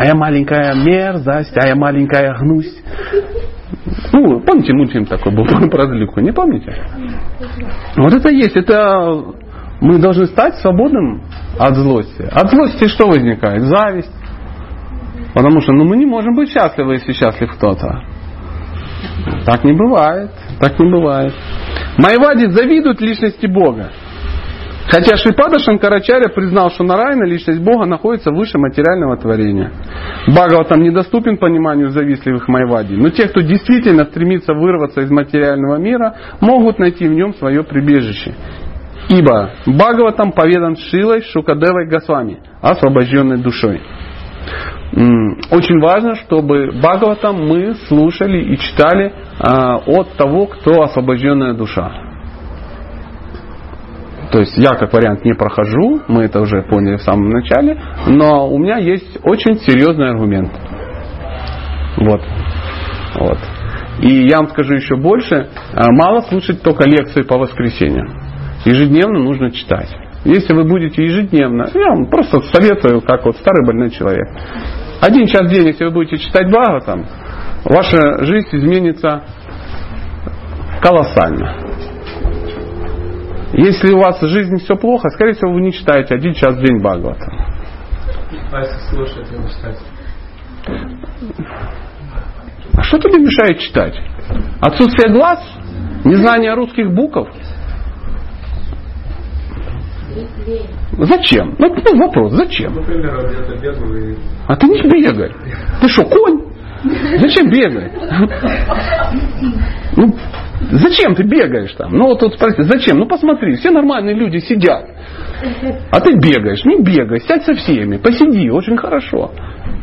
[SPEAKER 1] А я маленькая мерзость, а я маленькая гнусь. Ну, помните мультфильм такой был про злюку, не помните? Вот это есть, это мы должны стать свободным от злости. От злости что возникает? Зависть. Потому что ну, мы не можем быть счастливы, если счастлив кто-то. Так не бывает. Так не бывает. Майвади завидуют личности Бога. Хотя Шипада Шанкарачаря признал, что Нарайна, личность Бога, находится выше материального творения. Бхагаватам недоступен пониманию завистливых Майвади, но те, кто действительно стремится вырваться из материального мира, могут найти в нем свое прибежище. Ибо Бхагаватам поведан Шилой Шукадевой Госвами, освобожденной душой. Очень важно, чтобы Бхагаватам мы слушали и читали а, от того, кто освобожденная душа. То есть я как вариант не прохожу, мы это уже поняли в самом начале, но у меня есть очень серьезный аргумент. Вот. Вот. И я вам скажу еще больше, а, мало слушать только лекции по воскресеньям. Ежедневно нужно читать. Если вы будете ежедневно, я вам просто советую, как вот старый больной человек. Один час в день, если вы будете читать Бхагаватам, ваша жизнь изменится колоссально. Если у вас в жизни все плохо, скорее всего, вы не читаете один час в день Бхагавата.
[SPEAKER 4] А если слушать и читать?
[SPEAKER 1] А что тебе мешает читать? Отсутствие глаз? Незнание русских букв? Зачем? Ну, ну вопрос, зачем?
[SPEAKER 4] Например, где-то бегаю и...
[SPEAKER 1] А ты не бегай. Ты что, конь? Зачем бегать? Ну, зачем ты бегаешь там? Ну вот тут спроси, зачем? Ну посмотри, все нормальные люди сидят. А ты бегаешь, не бегай, сядь со всеми, посиди, очень хорошо.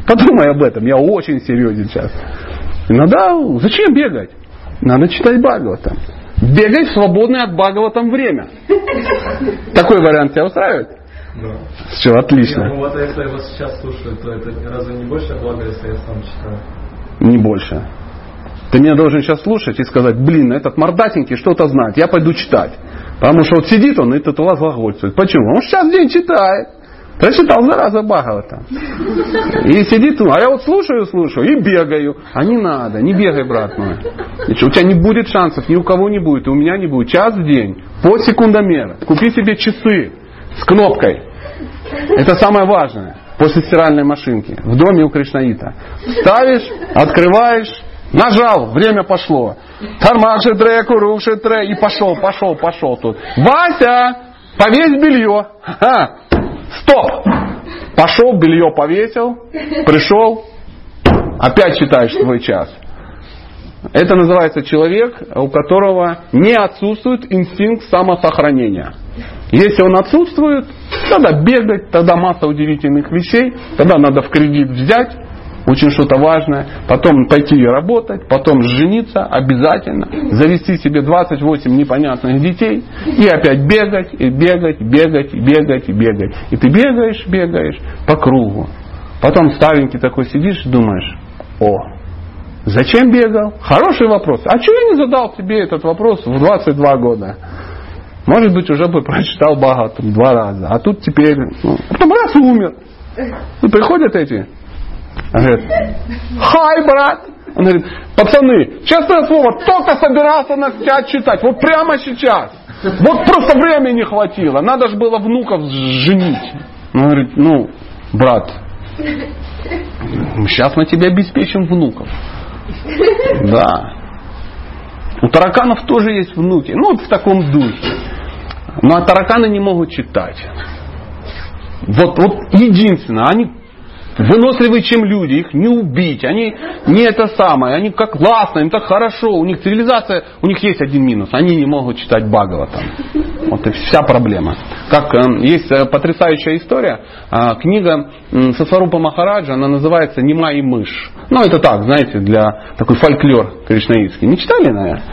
[SPEAKER 1] Подумай об этом, я очень серьезен сейчас. Иногда зачем бегать? Надо читать Бхагаватам. Бегай в свободное от Бхагаватам время. Такой вариант тебя устраивает?
[SPEAKER 4] Да.
[SPEAKER 1] Все, отлично.
[SPEAKER 4] Ну вот а если я вас сейчас слушаю, то это разве не больше блага, если я сам читаю?
[SPEAKER 1] Не больше. Ты меня должен сейчас слушать и сказать, блин, этот мордатенький что-то знает, я пойду читать. Потому что вот сидит он и тут у вас глагольствует. Почему? Он сейчас день читает. Прочитал зараза Бхагавата. И сидит, а я вот слушаю, слушаю и бегаю. А не надо, не бегай, брат мой. У тебя не будет шансов, ни у кого не будет, и у меня не будет. Час в день, по секундомер. Купи себе часы с кнопкой. Это самое важное. После стиральной машинки. В доме у Кришнаита. Ставишь, открываешь, нажал, время пошло. Тармаши тре, куруши тре. И пошел, пошел, пошел тут. Вася, повесь белье. Ха, стоп. Пошел, белье повесил, пришел, опять читаешь свой час. Это называется человек, у которого не отсутствует инстинкт самосохранения. Если он отсутствует, тогда бегать, тогда масса удивительных вещей, тогда надо в кредит взять, очень что-то важное, потом пойти и работать, потом жениться обязательно, завести себе 28 непонятных детей и опять бегать, и бегать, бегать, и бегать, и бегать. И ты бегаешь, бегаешь по кругу. Потом старенький такой сидишь и думаешь, о, зачем бегал? Хороший вопрос. А чего я не задал тебе этот вопрос в 22 года? Может быть, уже бы прочитал Бхагаватам два раза. А тут теперь, ну, потом раз и умер. И приходят эти. Он говорит, хай, брат. Он говорит, пацаны, честное слово, только собирался начать читать. Вот прямо сейчас. Вот просто времени не хватило. Надо же было внуков женить. Он говорит, ну, брат, сейчас мы тебе обеспечим внуков. Да. У тараканов тоже есть внуки. Ну, вот в таком духе. Ну а тараканы не могут читать. Вот, вот единственное, они выносливые, чем люди, их не убить, они не это самое, они как классно, им так хорошо, у них цивилизация, у них есть один минус, они не могут читать Бхагаватам. Вот и вся проблема. Как э, есть э, потрясающая история, э, книга Сасварупа Махараджа, она называется «Нема и мышь». Ну это так, знаете, для такой фольклор кришнаитский. Не читали, наверное?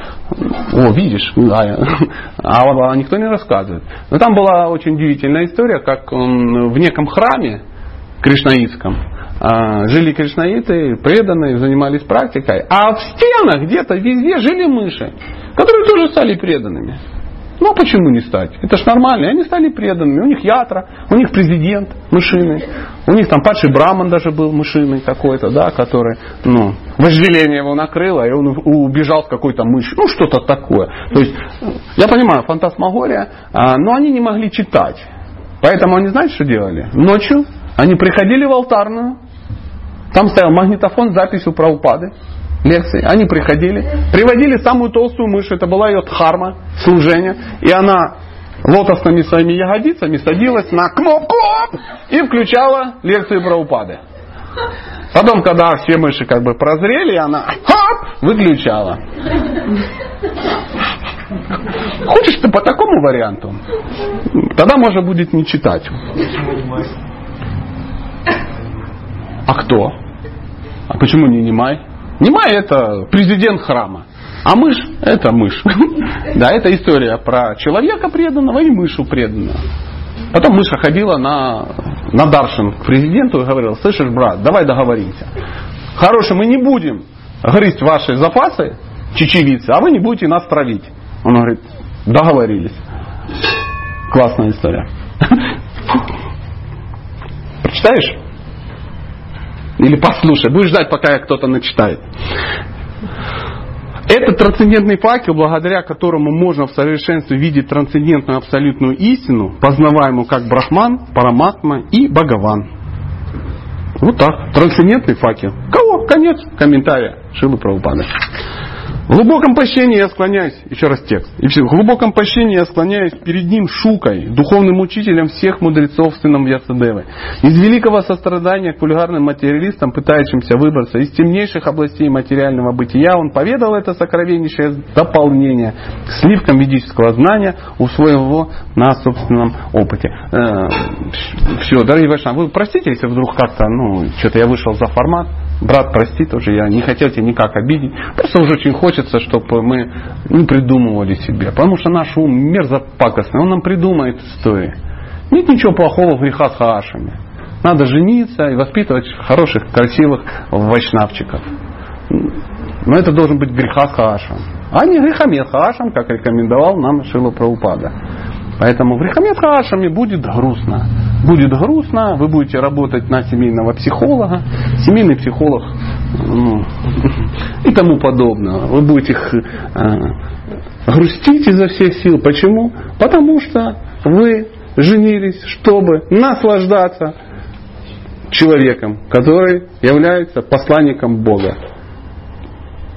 [SPEAKER 1] О, видишь, да. А, никто не рассказывает. Но там была очень удивительная история, как в неком храме кришнаитском а, жили кришнаиты, преданные, занимались практикой, а в стенах где-то везде жили мыши, которые тоже стали преданными. Ну а почему не стать? Это ж нормально. И они стали преданными. У них ятра, у них президент мышиный. У них там падший браман даже был мышиный какой-то, да, который, ну, вожделение его накрыло, и он убежал с какой-то мышью. Ну, что-то такое. То есть, я понимаю, фантасмагория, а, но они не могли читать. Поэтому они, знаете, что делали? Ночью они приходили в алтарную, там стоял магнитофон с записью про упады лекции. Они приходили, приводили самую толстую мышь, это была ее дхарма, служение, и она лотосными своими ягодицами садилась на кнопку и включала лекции про упады. Потом, когда все мыши как бы прозрели, она хоп, выключала. Хочешь ты по такому варианту? Тогда можно будет не читать. А кто? А почему не Немай? Немай это президент храма. А мышь это мышь. Да, это история про человека преданного и мышу преданного. Потом мыша ходила на, на Даршин к президенту и говорила, слышишь, брат, давай договоримся. Хорошо, мы не будем грызть ваши запасы чечевицы, а вы не будете нас травить. Он говорит, договорились. Классная история. Прочитаешь? Или послушай, будешь ждать, пока кто-то начитает. Это трансцендентный факел, благодаря которому можно в совершенстве видеть трансцендентную абсолютную истину, познаваемую как Брахман, Параматма и Бхагаван. Вот так. Трансцендентный факел. Кого? Конец комментария Шилы Прабхупады. В глубоком пощении я склоняюсь, еще раз текст, и в глубоком пощении я склоняюсь перед ним шукой, духовным учителем всех мудрецов, сыном Ясадевы. Из великого сострадания к вульгарным материалистам, пытающимся выбраться из темнейших областей материального бытия, он поведал это сокровеннейшее дополнение к сливкам ведического знания, усвоив его на собственном опыте. Э, все, дорогие Вайшнавы, вы простите, если вдруг как-то, ну, что-то я вышел за формат, брат, прости тоже, я не хотел тебя никак обидеть. Просто уже очень хочется, чтобы мы не придумывали себе. Потому что наш ум мерзопакостный, он нам придумает истории. Нет ничего плохого в греха с хаашами. Надо жениться и воспитывать хороших, красивых вайшнавчиков. Но это должен быть греха с хаашем. А не грехомет хаашем, как рекомендовал нам Шила Праупада. Поэтому в Рихамет Хашами будет грустно. Будет грустно, вы будете работать на семейного психолога, семейный психолог ну, и тому подобное. Вы будете э, грустить изо всех сил. Почему? Потому что вы женились, чтобы наслаждаться человеком, который является посланником Бога.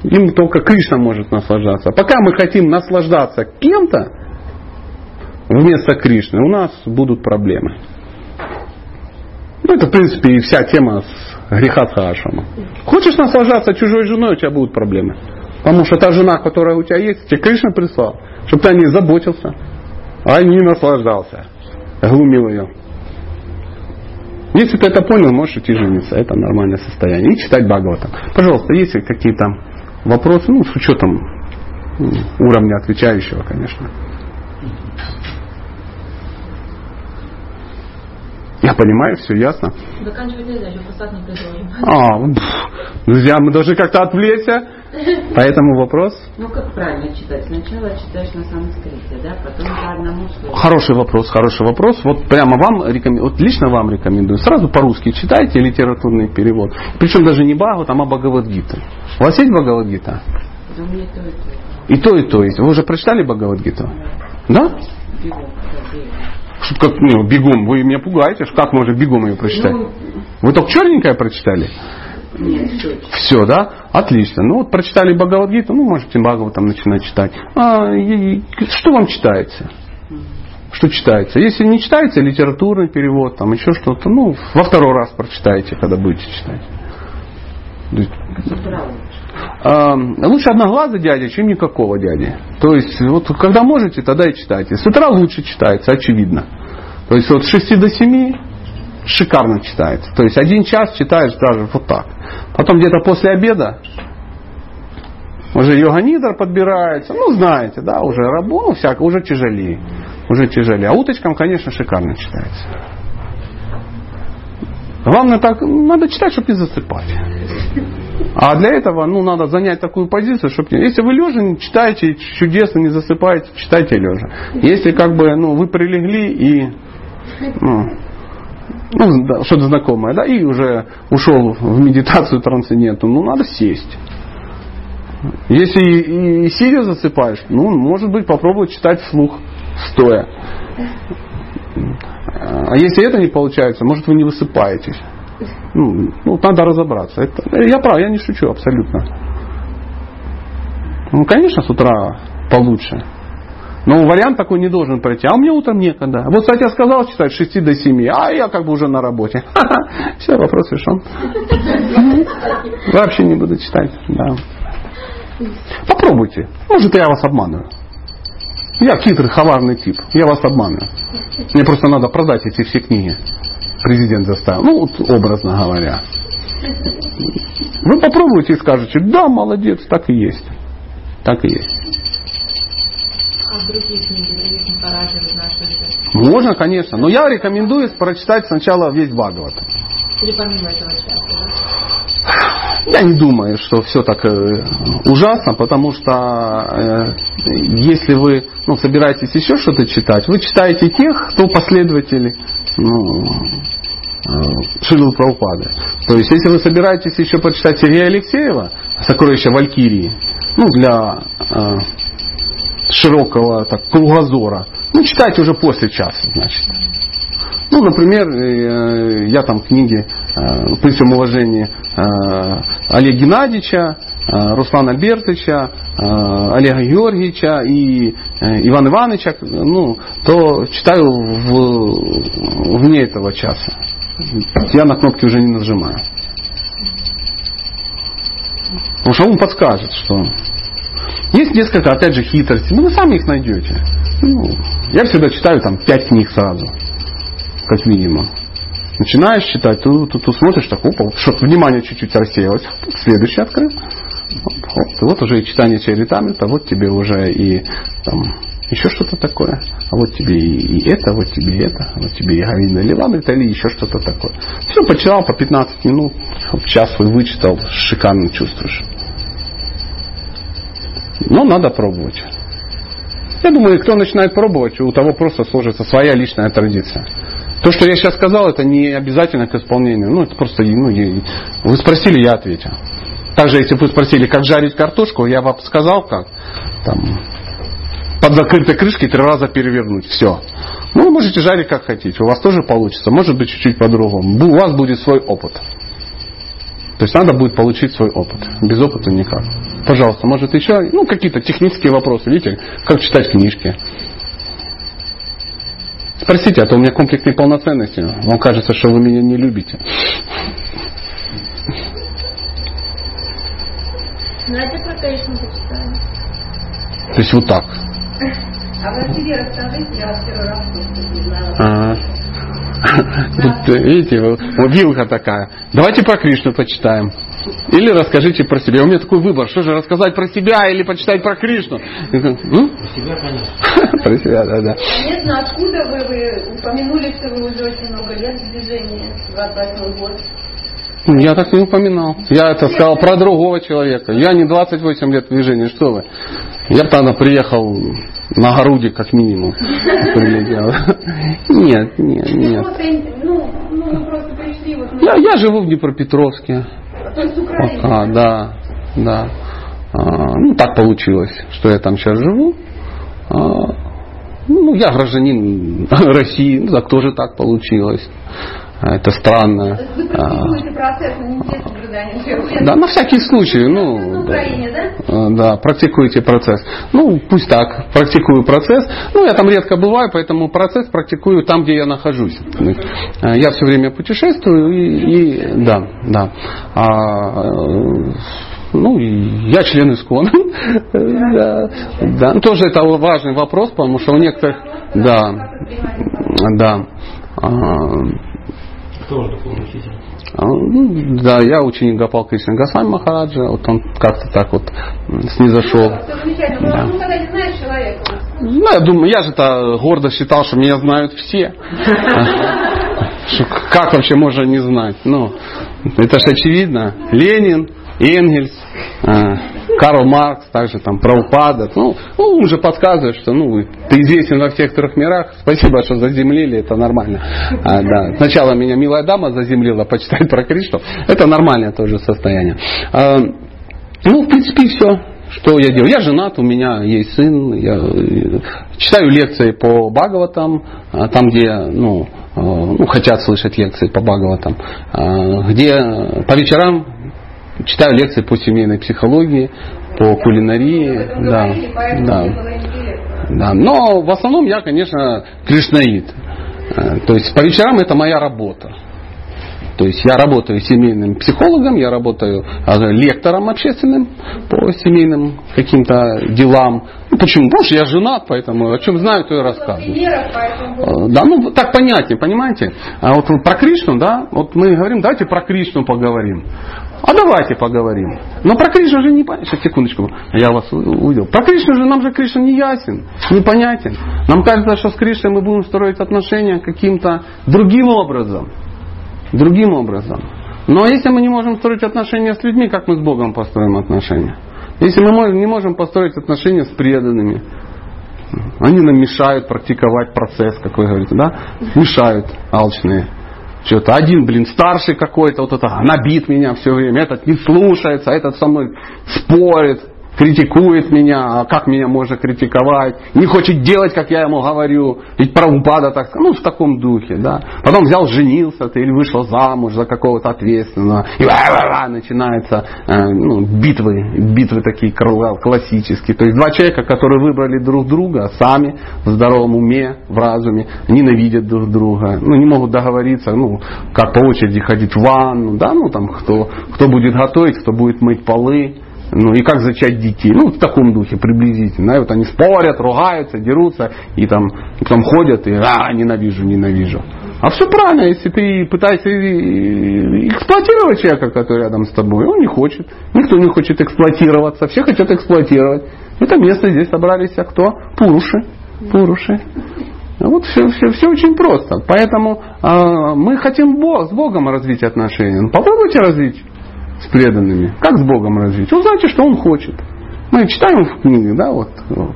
[SPEAKER 1] Им только Кришна может наслаждаться. Пока мы хотим наслаждаться кем-то, вместо Кришны, у нас будут проблемы. Ну, это, в принципе, и вся тема с греха Саашама. Хочешь наслаждаться чужой женой, у тебя будут проблемы. Потому что та жена, которая у тебя есть, тебе Кришна прислал, чтобы ты о ней заботился, а не наслаждался, глумил ее. Если ты это понял, можешь идти жениться. Это нормальное состояние. И читать Бхагаватам. Пожалуйста, если какие-то вопросы, ну, с учетом уровня отвечающего, конечно. Я понимаю, все ясно.
[SPEAKER 3] Заканчивать нельзя, еще просад не предложим.
[SPEAKER 1] А, друзья, мы должны как-то отвлечься. Поэтому вопрос.
[SPEAKER 5] Ну, как правильно читать? Сначала читаешь на санскрите, да, потом по одному слову.
[SPEAKER 1] Хороший вопрос, хороший вопрос. Вот прямо вам рекомендую, вот лично вам рекомендую. Сразу по-русски читайте литературный перевод. Причем даже не Багу, там, а Бхагавадгита. У вас есть Бхагавадгита?
[SPEAKER 5] Да, у меня то и то.
[SPEAKER 1] И то, и то есть. Вы уже прочитали Бхагавадгиту? Да?
[SPEAKER 5] Да, бегом.
[SPEAKER 1] Что, как, ну, бегом, вы меня пугаете, как можно бегом ее прочитать?
[SPEAKER 5] Ну,
[SPEAKER 1] Вы только черненькое прочитали?
[SPEAKER 5] нет. Все,
[SPEAKER 1] да? Отлично. Ну вот прочитали Бхагавадгиту, ну можете Бхагаву там начинать читать. А, и- и что вам читается? Что читается? Если не читается литературный перевод, там еще что-то, ну, во второй раз прочитайте, когда будете читать.
[SPEAKER 5] Утра лучше.
[SPEAKER 1] Одноглазый дядя, чем никакого дяди. То есть, вот когда можете, тогда и читайте. С утра лучше читается, очевидно. То есть, вот с 6 до 7 шикарно читается. То есть, один час читаешь даже вот так. Потом где-то после обеда Уже йога-нидр подбирается. Ну, знаете, да, уже рабу, ну, всяко, уже тяжелее. Уже тяжелее. А уточкам, конечно, шикарно читается. Главное так, надо читать, чтобы не засыпать. А для этого, ну, надо занять такую позицию, чтобы... Если вы лежа, читайте чудесно, не засыпаете, читайте лежа. Если как бы, ну, вы прилегли и, ну, ну, да, что-то знакомое, да, и уже ушел в медитацию трансценденту, ну, надо сесть. Если и, и сидя засыпаешь, ну, может быть, попробовать читать вслух, стоя. А если это не получается, может вы не высыпаетесь. Ну, ну надо разобраться. Это, я прав, я не шучу абсолютно. Ну, конечно, с утра получше. Но вариант такой не должен пройти. А мне утром некогда. Вот, кстати, я сказал читать с 6 до 7, а я как бы уже на работе. Все, вопрос решен. Вообще не буду читать. Да. Попробуйте. Может, я вас обманываю. Я хитрый, коварный тип. Я вас обманываю. Мне просто надо продать эти все книги. Президент заставил. Ну, вот, образно говоря. Вы попробуйте и скажете, да, молодец, так и есть. Так и есть.
[SPEAKER 3] А другие книги, Махараджи, знаете,
[SPEAKER 1] Можно, конечно. Но я рекомендую прочитать сначала весь Бхагават.
[SPEAKER 3] Или помимо этого да?
[SPEAKER 1] Я не думаю, что все так э, ужасно, потому что э, если вы ну, собираетесь еще что-то читать, вы читаете тех, кто последователи ну, э, Шилу Прабхупады. То есть, если вы собираетесь еще почитать Сергея Алексеева, «Сокровища Валькирии», ну, для э, широкого так, кругозора, ну, читайте уже после часа, значит. Ну, например, э, я там книги, э, при всем уважении, э, Олега Геннадьевича, Руслана Бертыча, Олега Георгиевича и Ивана Ивановича, ну, то читаю в, вне этого часа. Я на кнопки уже не нажимаю. Потому что он подскажет, что есть несколько, опять же, хитростей, но вы сами их найдете. Ну, я всегда читаю там пять книг сразу как минимум. Начинаешь читать, ты, ты, ты смотришь, так, опа, что внимание чуть-чуть рассеялось, следующий открыл. Вот, вот уже и читание Чаритамрита, вот тебе уже и там, еще что-то такое. А вот тебе и, это, вот тебе и это, вот тебе и Галина Ливамрита или еще что-то такое. Все, почитал по 15 минут, час свой вычитал, шикарно чувствуешь. Но надо пробовать. Я думаю, кто начинает пробовать, у того просто сложится своя личная традиция. То, что я сейчас сказал, это не обязательно к исполнению. Ну, это просто, ну, вы спросили, я ответил. Также, если вы спросили, как жарить картошку, я вам сказал, как. Там, под закрытой крышкой три раза перевернуть. Все. Ну, вы можете жарить как хотите. У вас тоже получится. Может быть, чуть-чуть по-другому. У вас будет свой опыт. То есть надо будет получить свой опыт. Без опыта никак. Пожалуйста, может еще, ну, какие-то технические вопросы. Видите, как читать книжки. Спросите, а то у меня комплекс неполноценности. Вам кажется, что вы меня не любите.
[SPEAKER 3] Давайте про Кришну почитаем.
[SPEAKER 1] То есть вот так.
[SPEAKER 6] А вы о себе расскажите, я вас первый раз слышу, не знала.
[SPEAKER 1] Ага. Тут, видите, вот вилка такая. Давайте про Кришну почитаем. Или расскажите про себя. У меня такой выбор. Что же, рассказать про себя или почитать про Кришну? Я говорю, «М?
[SPEAKER 2] Про себя, конечно.
[SPEAKER 1] Про себя, да, да.
[SPEAKER 6] Понятно, откуда вы, вы упомянули, что вы уже очень много лет в движении, 28 год.
[SPEAKER 1] Я так не упоминал. Я это сказал про другого человека. Я не 28 лет в движении, что вы. Я тогда приехал на груди, как минимум. Нет, нет, нет.
[SPEAKER 6] Просто, ну, ну.
[SPEAKER 1] Я, я живу в Днепропетровске. Пока, да, да. А, ну, так получилось, что я там сейчас живу. А, ну, я гражданин России, ну, так тоже так получилось. Это странно. А, Да, на всякий случай, ну,
[SPEAKER 6] Украине, да?
[SPEAKER 1] да, да, практикуйте процесс. Ну, пусть так, практикую процесс. Ну, я там редко бываю, поэтому процесс практикую там, где я нахожусь. Э, Я все время путешествую и, и да, да. А, э, ну, я член ИСКОН. да, да. Ну, Тоже это важный вопрос, потому что у некоторых... Да, да.
[SPEAKER 4] Кто ваш духовный учитель?
[SPEAKER 1] А, ну, Да, я ученик Гапал Кришна Госвами Махараджа. Вот он как-то так вот снизошел.
[SPEAKER 6] Все замечательно.
[SPEAKER 1] Да.
[SPEAKER 6] Ну, никогда не знаешь человека.
[SPEAKER 1] Ну, я думаю, я же-то гордо считал, что меня знают все. Как вообще можно не знать? Ну, это же очевидно. Ленин, Энгельс, э, Карл Маркс, также там Праупада. Ну, ну, он же подсказывает, что ну, ты известен во всех трех мирах. Спасибо, что заземлили, это нормально. А, да. Сначала меня милая дама заземлила почитать про Кришну. Это нормальное тоже состояние. А, ну, в принципе, все. Что я делаю? Я женат, у меня есть сын, я э, читаю лекции по Бхагаватам, а, там, где ну, э, ну, хотят слышать лекции по Бхагаватам, а, где по вечерам читаю лекции по семейной психологии, по кулинарии. Да, да. Да, но в основном я, конечно, кришнаит. Э, То есть по вечерам это моя работа. То есть я работаю семейным психологом, я работаю э, лектором общественным по семейным каким-то делам. Ну, почему? Потому что я женат, поэтому о чем знаю, то и рассказываю.
[SPEAKER 6] Поэтому
[SPEAKER 1] Э, Да, ну так понятнее, понимаете? А вот про Кришну, да, вот мы говорим, давайте про Кришну поговорим. А давайте поговорим. Но про Кришну же не понятно. Сейчас, секундочку, я вас увидел. Про Кришну же нам же Кришна не ясен, непонятен. Нам кажется, что с Кришной мы будем строить отношения каким-то другим образом. Другим образом. Но если мы не можем строить отношения с людьми, как мы с Богом построим отношения? Если мы не можем построить отношения с преданными, они нам мешают практиковать процесс, как вы говорите, да? Мешают алчные. Что-то один, блин, старший какой-то, вот это набит меня все время, этот не слушается, этот со мной спорит, критикует меня, а как меня можно критиковать, не хочет делать, как я ему говорю, ведь правопада так, ну, в таком духе, да. Потом взял, женился ты или вышел замуж за какого-то ответственного, и начинаются э, ну, битвы, битвы такие классические. То есть два человека, которые выбрали друг друга сами, в здоровом уме, в разуме, ненавидят друг друга, ну, не могут договориться, ну, как по очереди ходить в ванну, да, ну, там, кто, кто будет готовить, кто будет мыть полы, ну и как зачать детей. Ну, в таком духе приблизительно. И вот они спорят, ругаются, дерутся, и там, и там ходят, и а, ненавижу, ненавижу. А все правильно, если ты пытаешься и- эксплуатировать человека, который рядом с тобой, он не хочет. Никто не хочет эксплуатироваться, все хотят эксплуатировать. Это место здесь собрались а кто? Пуруши. Пуруши. Вот все, все, все очень просто. Поэтому а, мы хотим Бог, с Богом развить отношения. Ну, попробуйте развить с преданными. Как с Богом развить? Узнайте, что Он хочет. Мы читаем в книге, да, вот,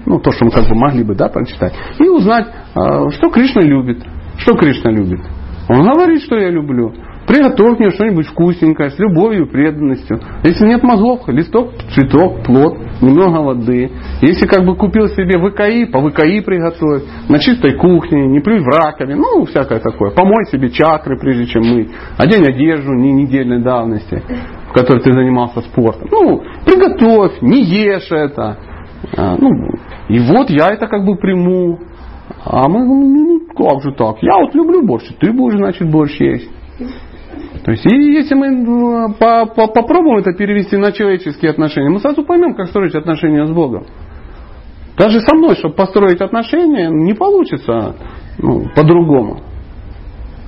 [SPEAKER 1] ну, то, что мы как бы могли бы, да, прочитать. И узнать, а, что Кришна любит. Что Кришна любит. Он говорит, что я люблю. Приготовь мне что-нибудь вкусненькое, с любовью и преданностью. Если нет мозгов, листок, цветок, плод, немного воды. Если как бы купил себе ВКИ, по ВКИ приготовь, на чистой кухне, не плюй в раковину, ну, всякое такое. Помой себе чакры, прежде чем мыть. Одень одежду не недельной давности, в которой ты занимался спортом. Ну, приготовь, не ешь это. А, Ну, и вот я это как бы приму. А мы говорим, ну как же так? Я вот люблю борщ, ты будешь, значит, борщ есть. То есть, и если мы э, по- по- попробуем это перевести на человеческие отношения, мы сразу поймем, как строить отношения с Богом. Даже со мной, чтобы построить отношения, не получится ну, по-другому.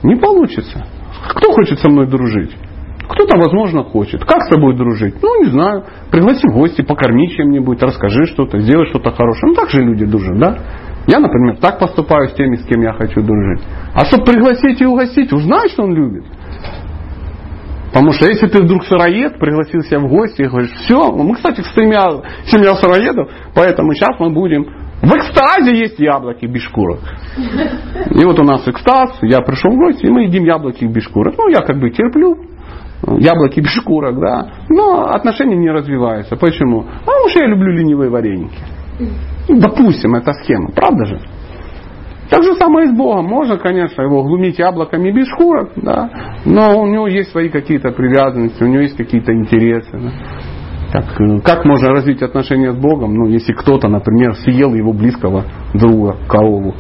[SPEAKER 1] Не получится. Кто хочет со мной дружить? Кто-то, возможно, хочет. Как с тобой дружить? Ну, не знаю. Пригласи в гости, покорми чем-нибудь, расскажи что-то, сделай что-то хорошее. Ну, так же люди дружат, да? Я, например, так поступаю с теми, с кем я хочу дружить. А чтобы пригласить и угостить, узнай, что он любит. Потому что если ты вдруг сыроед, пригласил себя в гости и говоришь, все, мы, кстати, семья, семья сыроедов, поэтому сейчас мы будем в экстазе есть яблоки без шкурок. И вот у нас экстаз, я пришел в гости, и мы едим яблоки без шкурок. Ну, я как бы терплю, яблоки без шкурок, да, но отношения не развиваются. Почему? А потому что я люблю ленивые вареники. Ну, Допустим, это схема, правда же? Так же самое и с Богом. Можно, конечно, его глумить яблоками без шкурок, да, но у него есть свои какие-то привязанности, у него есть какие-то интересы. Да. Как, э, как можно развить отношения с Богом, ну, если кто-то, например, съел его близкого друга, корову.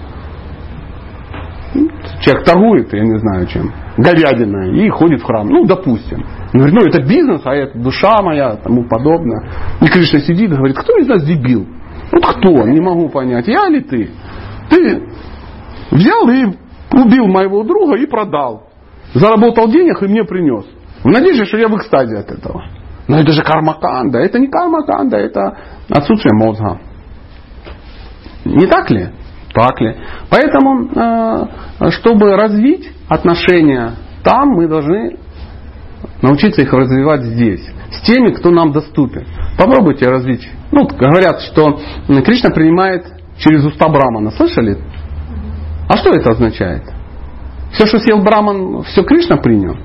[SPEAKER 1] Человек торгует, я не знаю чем, говядиной, и ходит в храм. Ну, допустим. Говорит, ну, это бизнес, а это душа моя, тому подобное. И Кришна сидит и говорит, кто из нас дебил? Вот кто? Не могу понять, я или ты? Ты взял и убил моего друга и продал. заработал денег и мне принес. В надежде, что я в экстазе от этого. Но это же кармаканда. Это не кармаканда, это отсутствие мозга. Не так ли? Так ли? Поэтому, э, чтобы развить отношения там, мы должны научиться их развивать здесь. С теми, кто нам доступен. Попробуйте развить. Ну, говорят, что Кришна принимает через уста Брамана. Слышали? А что это означает? Все, что съел Браман, все Кришна принял?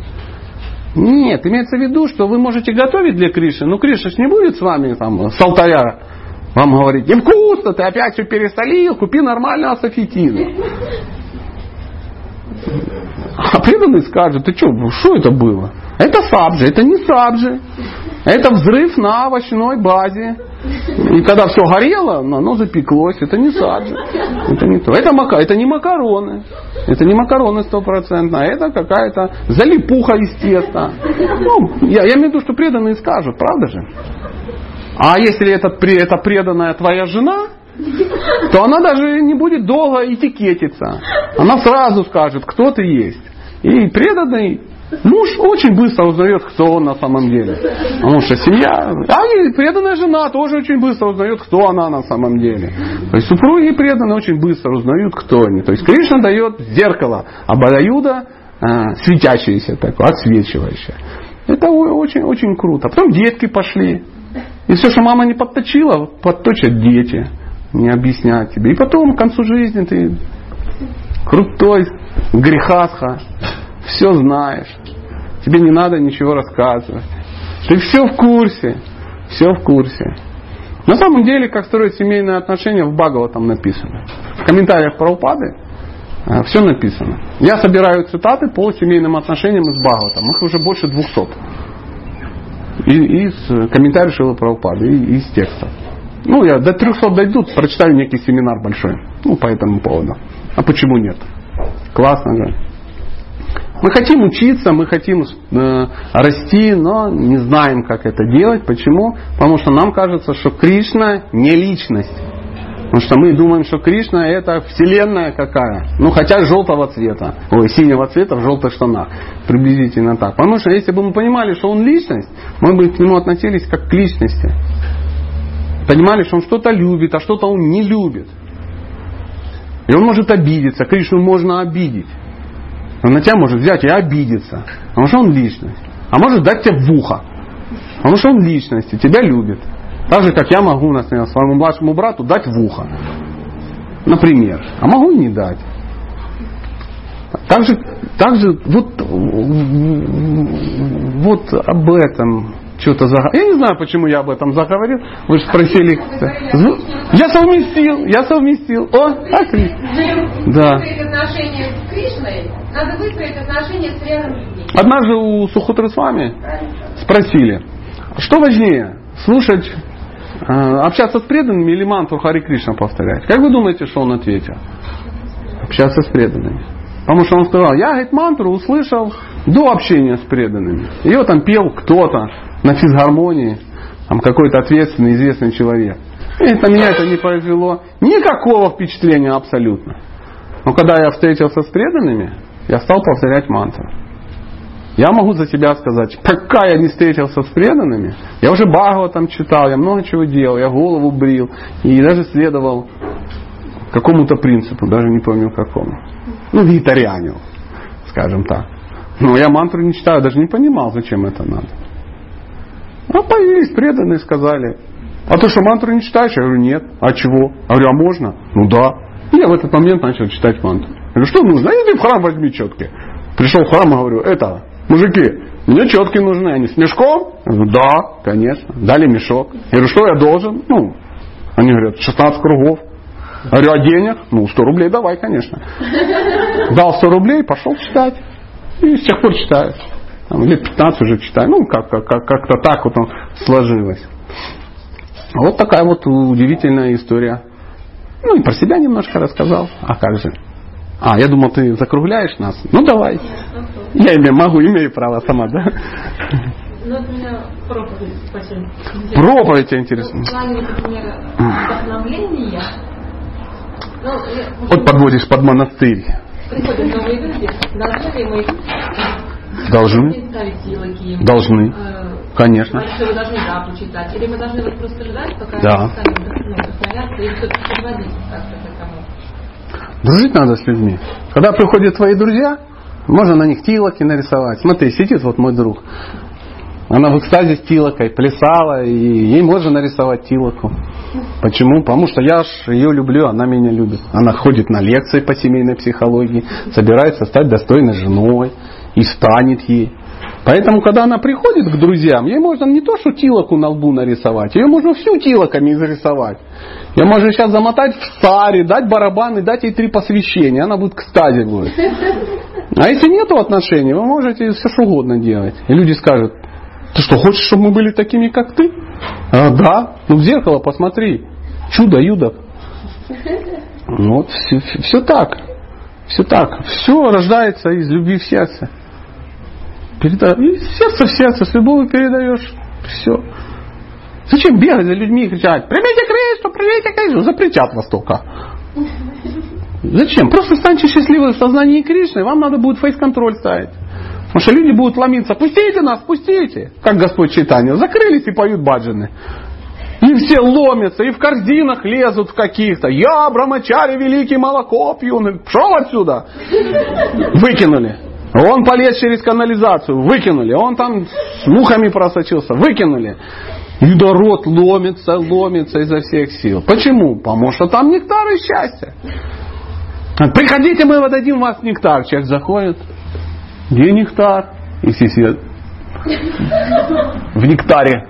[SPEAKER 1] Нет, имеется в виду, что вы можете готовить для Кришны, но Кришна не будет с вами там, с алтаря вам говорить, невкусно, ты опять все пересолил, купи нормального софитина. А преданный скажет, ты что, что это было? Это сабджи, это не сабджи. Это взрыв на овощной базе. И когда все горело, оно запеклось. Это не саджи. Это не то. Это, мака, это не макароны. Это не макароны стопроцентно. Это какая-то залипуха из теста. Ну, я, я имею в виду, что преданные скажут, правда же? А если это, это преданная твоя жена, то она даже не будет долго этикетиться. Она сразу скажет, кто ты есть. И преданный Муж очень быстро узнает, кто он на самом деле. Потому что семья, а и преданная жена тоже очень быстро узнает, кто она на самом деле. То есть супруги преданные очень быстро узнают, кто они. То есть Кришна дает зеркало, а Бадаюда э, светящееся такое, отсвечивающее. Это очень, очень круто. Потом детки пошли. И все, что мама не подточила, подточат дети. Не объяснять тебе. И потом к концу жизни ты крутой грехасха все знаешь. Тебе не надо ничего рассказывать. Ты все в курсе. Все в курсе. На самом деле, как строить семейные отношения, в Багова там написано. В комментариях про упады э, все написано. Я собираю цитаты по семейным отношениям из Бхагаватам. Их уже больше 200. И, из комментариев Шилы Прабхупады, и из текста. Ну, я до 300 дойдут, прочитаю некий семинар большой. Ну, по этому поводу. А почему нет? Классно же. Мы хотим учиться, мы хотим э, расти, но не знаем, как это делать. Почему? Потому что нам кажется, что Кришна не личность. Потому что мы думаем, что Кришна это вселенная какая. Ну, хотя желтого цвета. Ой, синего цвета в желтых штанах. Приблизительно так. Потому что если бы мы понимали, что он личность, мы бы к нему относились как к личности. Понимали, что он что-то любит, а что-то он не любит. И он может обидеться. Кришну можно обидеть. Он на тебя может взять и обидеться, потому что он личность. А может дать тебе в ухо, потому что он личность и тебя любит. Так же, как я могу, например, своему младшему брату дать в ухо. Например. А могу и не дать. Также, также вот, вот об этом что-то заговорил. Я не знаю, почему я об этом заговорил. Вы же спросили. Я совместил, я совместил. О, отлично. Да. отношения с Кришной, надо выстроить отношения с рядом людьми. Однажды у Сухутры с вами спросили, что важнее, слушать, э, общаться с преданными или мантру Хари Кришна повторять? Как вы думаете, что он ответил? Общаться с преданными. Потому что он сказал, я говорит, мантру услышал до общения с преданными. Ее там пел кто-то на физгармонии, там какой-то ответственный, известный человек. И на меня это не произвело никакого впечатления абсолютно. Но когда я встретился с преданными, я стал повторять мантру. Я могу за себя сказать, пока я не встретился с преданными, я уже Бхагава там читал, я много чего делал, я голову брил и даже следовал какому-то принципу, даже не помню какому. Ну, витарианил, скажем так. Но я мантру не читаю, даже не понимал, зачем это надо. А появились преданные, сказали, а ты что, мантру не читаешь? Я говорю, нет. А чего? Я говорю, а можно? Ну да. И я в этот момент начал читать мантру. Я говорю, что нужно? Иди в храм возьми четки. Пришел в храм и говорю, это, мужики, мне четки нужны. Они с мешком? Я говорю, да, конечно. Дали мешок. Я говорю, что я должен? Ну, они говорят, 16 кругов. Я говорю, а денег? Ну, 100 рублей давай, конечно. Дал 100 рублей, пошел читать. И с тех пор читаю. Там, лет 15 уже читаю. Ну, как, как, как-то так вот он сложилось. Вот такая вот удивительная история. Ну и про себя немножко рассказал. А как же? А, я думал, ты закругляешь нас. Ну давай. Я имею, могу, имею право сама, да?
[SPEAKER 3] Ну, это меня проповедь очень
[SPEAKER 1] Проповедь тебя интересно.
[SPEAKER 3] В плане, например, вдохновления.
[SPEAKER 1] Вот подводишь под монастырь.
[SPEAKER 3] люди, должны ли мы
[SPEAKER 1] Должны. Должны.
[SPEAKER 3] Э,
[SPEAKER 1] Конечно.
[SPEAKER 3] должны читать? Или мы должны вот просто ждать, пока
[SPEAKER 1] Да.
[SPEAKER 3] они сами ну, или все-таки подводить как-то?
[SPEAKER 1] Дружить надо с людьми. Когда приходят твои друзья, можно на них тилоки нарисовать. Смотри, сидит вот мой друг. Она в экстазе с тилокой плясала, и ей можно нарисовать тилоку. Почему? Потому что я ж ее люблю, она меня любит. Она ходит на лекции по семейной психологии, собирается стать достойной женой и станет ей. Поэтому, когда она приходит к друзьям, ей можно не то, что тилоку на лбу нарисовать, ее можно всю тилоками зарисовать. Я можно сейчас замотать в саре, дать барабан и дать ей три посвящения. Она будет к стазе будет. А если нету отношений, вы можете все что угодно делать. И люди скажут, ты что, хочешь, чтобы мы были такими, как ты? А, да. Ну в зеркало посмотри. Чудо, юдо. Ну, вот все, все так. Все так. Все рождается из любви в сердце. Переда... Из сердца в сердце, с любовью передаешь. Все. Зачем бегать за людьми и кричать, примите Кришну, примите Кришну, запретят вас только. Зачем? Просто станьте счастливы в сознании Кришны, вам надо будет фейс-контроль ставить. Потому что люди будут ломиться, пустите нас, пустите. Как Господь читание, закрылись и поют баджаны. И все ломятся, и в корзинах лезут в каких-то. Я, Брамачари, великий молоко пью. Пшел отсюда. Выкинули. Он полез через канализацию, выкинули. Он там с мухами просочился, выкинули. И ломится, ломится изо всех сил. Почему? Потому что там нектар и счастье. Приходите, мы дадим вас нектар. Человек заходит. Где нектар? И все сидят в нектаре.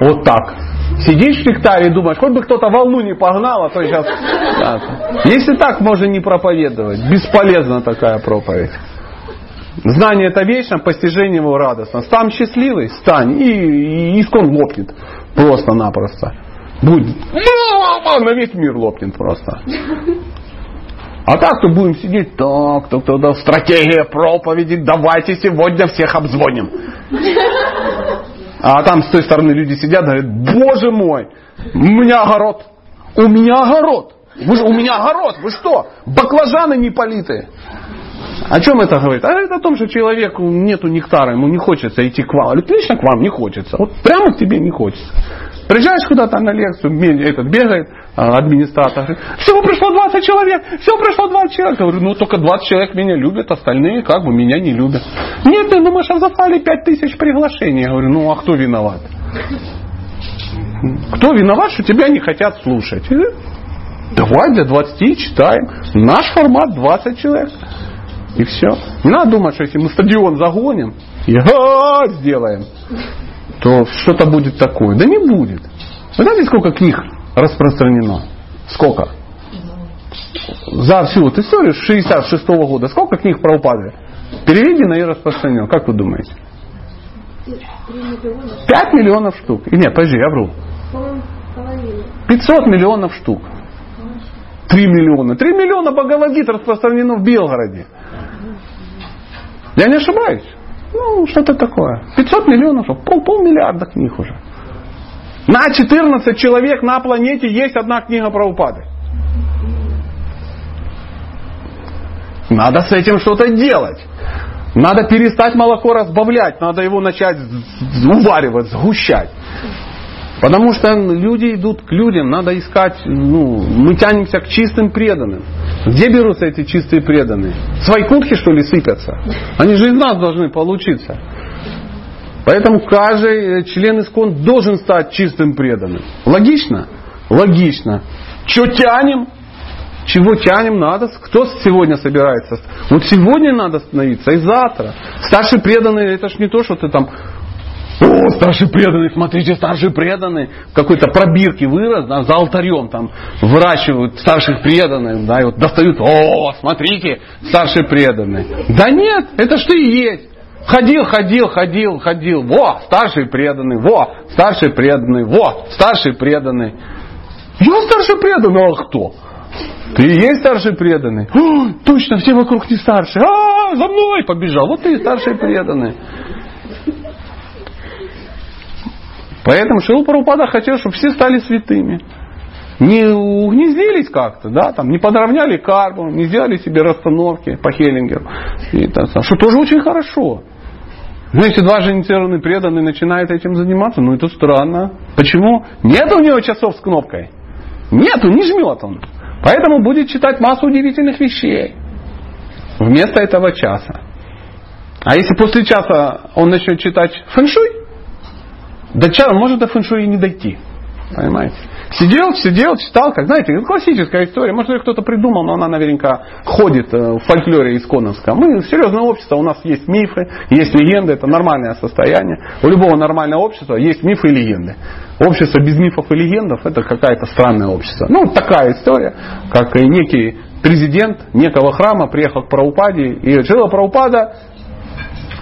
[SPEAKER 1] Вот так. Сидишь в нектаре и думаешь, хоть бы кто-то волну не погнал, а то сейчас... Если так, можно не проповедовать. Бесполезна такая проповедь. Знание это вечно, постижение его радостно. Стань счастливый, стань, и, и искон лопнет. Просто-напросто. Будет. На весь мир лопнет просто. А так, то будем сидеть, так, то тогда стратегия проповеди, давайте сегодня всех обзвоним. А там с той стороны люди сидят, говорят, боже мой, у меня огород, у меня огород, вы, у меня огород, вы что, баклажаны не политые? О чем это говорит? А это о том, что человеку нету нектара, ему не хочется идти к вам. Лично к вам не хочется. Вот прямо к тебе не хочется. Приезжаешь куда-то на лекцию, этот бегает, администратор, говорит, всего пришло 20 человек, всего пришло 20 человек. Я говорю, ну только 20 человек меня любят, остальные как бы меня не любят. Нет, ты думаешь, а заслали 5 тысяч приглашений. Я говорю, ну а кто виноват? Кто виноват, что тебя не хотят слушать? Давай для 20 читаем. Наш формат 20 человек. И все. Не надо думать, что если мы стадион загоним и сделаем, то что-то будет такое. Да не будет. Вы знаете, сколько книг распространено? Сколько? За всю вот историю с 66 -го года сколько книг про упады переведено и распространено? Как вы думаете? 5 миллионов штук. И нет, подожди, я вру. 500 миллионов штук. 3 миллиона. 3 миллиона Бхагавадгит распространено в Белгороде. Я не ошибаюсь? Ну, что-то такое. 500 миллионов, пол, полмиллиарда книг уже. На 14 человек на планете есть одна книга про упады. Надо с этим что-то делать. Надо перестать молоко разбавлять, надо его начать уваривать, сгущать. Потому что люди идут к людям, надо искать, ну, мы тянемся к чистым преданным. Где берутся эти чистые преданные? Свои кутки, что ли, сыпятся? Они же из нас должны получиться. Поэтому каждый член искон должен стать чистым преданным. Логично? Логично. Что тянем? Чего тянем надо? Кто сегодня собирается? Вот сегодня надо становиться и завтра. Старший преданный, это ж не то, что ты там о, старший преданный, смотрите, старший преданный. В какой-то пробирке вырос, да, за алтарем там выращивают старших преданных, да, и вот достают, о, смотрите, старший преданный. Да нет, это что и есть. Ходил, ходил, ходил, ходил. Во, старший преданный, во, старший преданный, во, старший преданный. Я старший преданный, а кто? Ты и есть старший преданный. О, точно, все вокруг не старшие. А, за мной побежал. Вот ты и старший преданный. Поэтому Шилу Прабхупада хотел, чтобы все стали святыми. не угнездились как-то, да, там, не подровняли карму, не сделали себе расстановки по Хеллингеру. И, так, что тоже очень хорошо. Но если два же инициированные преданные начинают этим заниматься, ну это странно. Почему? Нет у него часов с кнопкой. Нету, не жмет он. Поэтому будет читать массу удивительных вещей. Вместо этого часа. А если после часа он начнет читать фэншуй, до часа может до фэншуй и не дойти. Понимаете? Сидел, сидел, читал, как, знаете, это классическая история. Может, ее кто-то придумал, но она наверняка ходит э, в фольклоре исконовском. Мы серьезное общество, у нас есть мифы, есть легенды, это нормальное состояние. У любого нормального общества есть мифы и легенды. Общество без мифов и легендов это какая-то странное общество. Ну, такая история, как и некий президент некого храма приехал к Праупаде и жила Праупада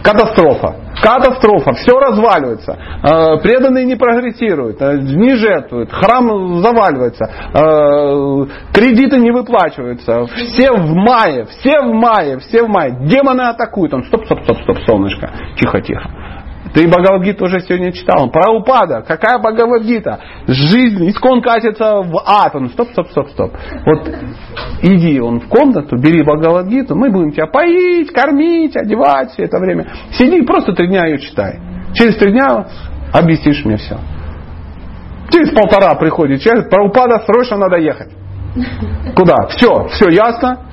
[SPEAKER 1] Катастрофа. Катастрофа. Все разваливается. Э, преданные не прогрессируют, э, не жертвуют, храм заваливается, э, кредиты не выплачиваются. Все в мае, все в мае, все в мае. Демоны атакуют. Он стоп, стоп, стоп, стоп, солнышко. Тихо, тихо. Ты Бхагавадгиту уже сегодня читал. Про упада. Какая Бхагавадгита? Жизнь, искон катится в ад. Он, стоп, стоп, стоп, стоп. Вот иди он в комнату, бери Бхагавадгиту, мы будем тебя поить, кормить, одевать все это время. Сиди просто три дня ее читай. Через три дня объяснишь мне все. Через полтора приходит человек, про упада срочно надо ехать. Куда? Все, все ясно.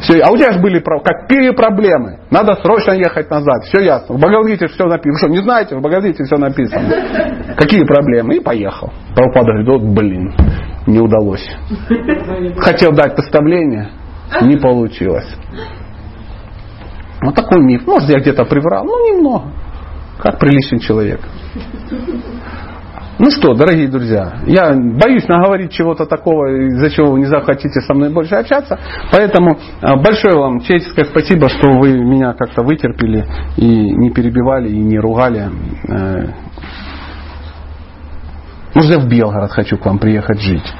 [SPEAKER 1] Все, а у тебя же были какие проблемы? Надо срочно ехать назад. Все ясно. В Бхагавадгите все написано. Вы что, не знаете? В Бхагавадгите все написано. Какие проблемы? И поехал. Прабхупада говорит, вот блин, не удалось. Хотел дать поставление, не получилось. Вот такой миф. Может, я где-то приврал. Ну, немного. Как приличный человек. Ну что, дорогие друзья, я боюсь наговорить чего-то такого, из-за чего вы не захотите со мной больше общаться. Поэтому а, большое вам человеческое спасибо, что вы меня как-то вытерпели и не перебивали, и не ругали. Э, я в Белгород хочу к вам приехать жить.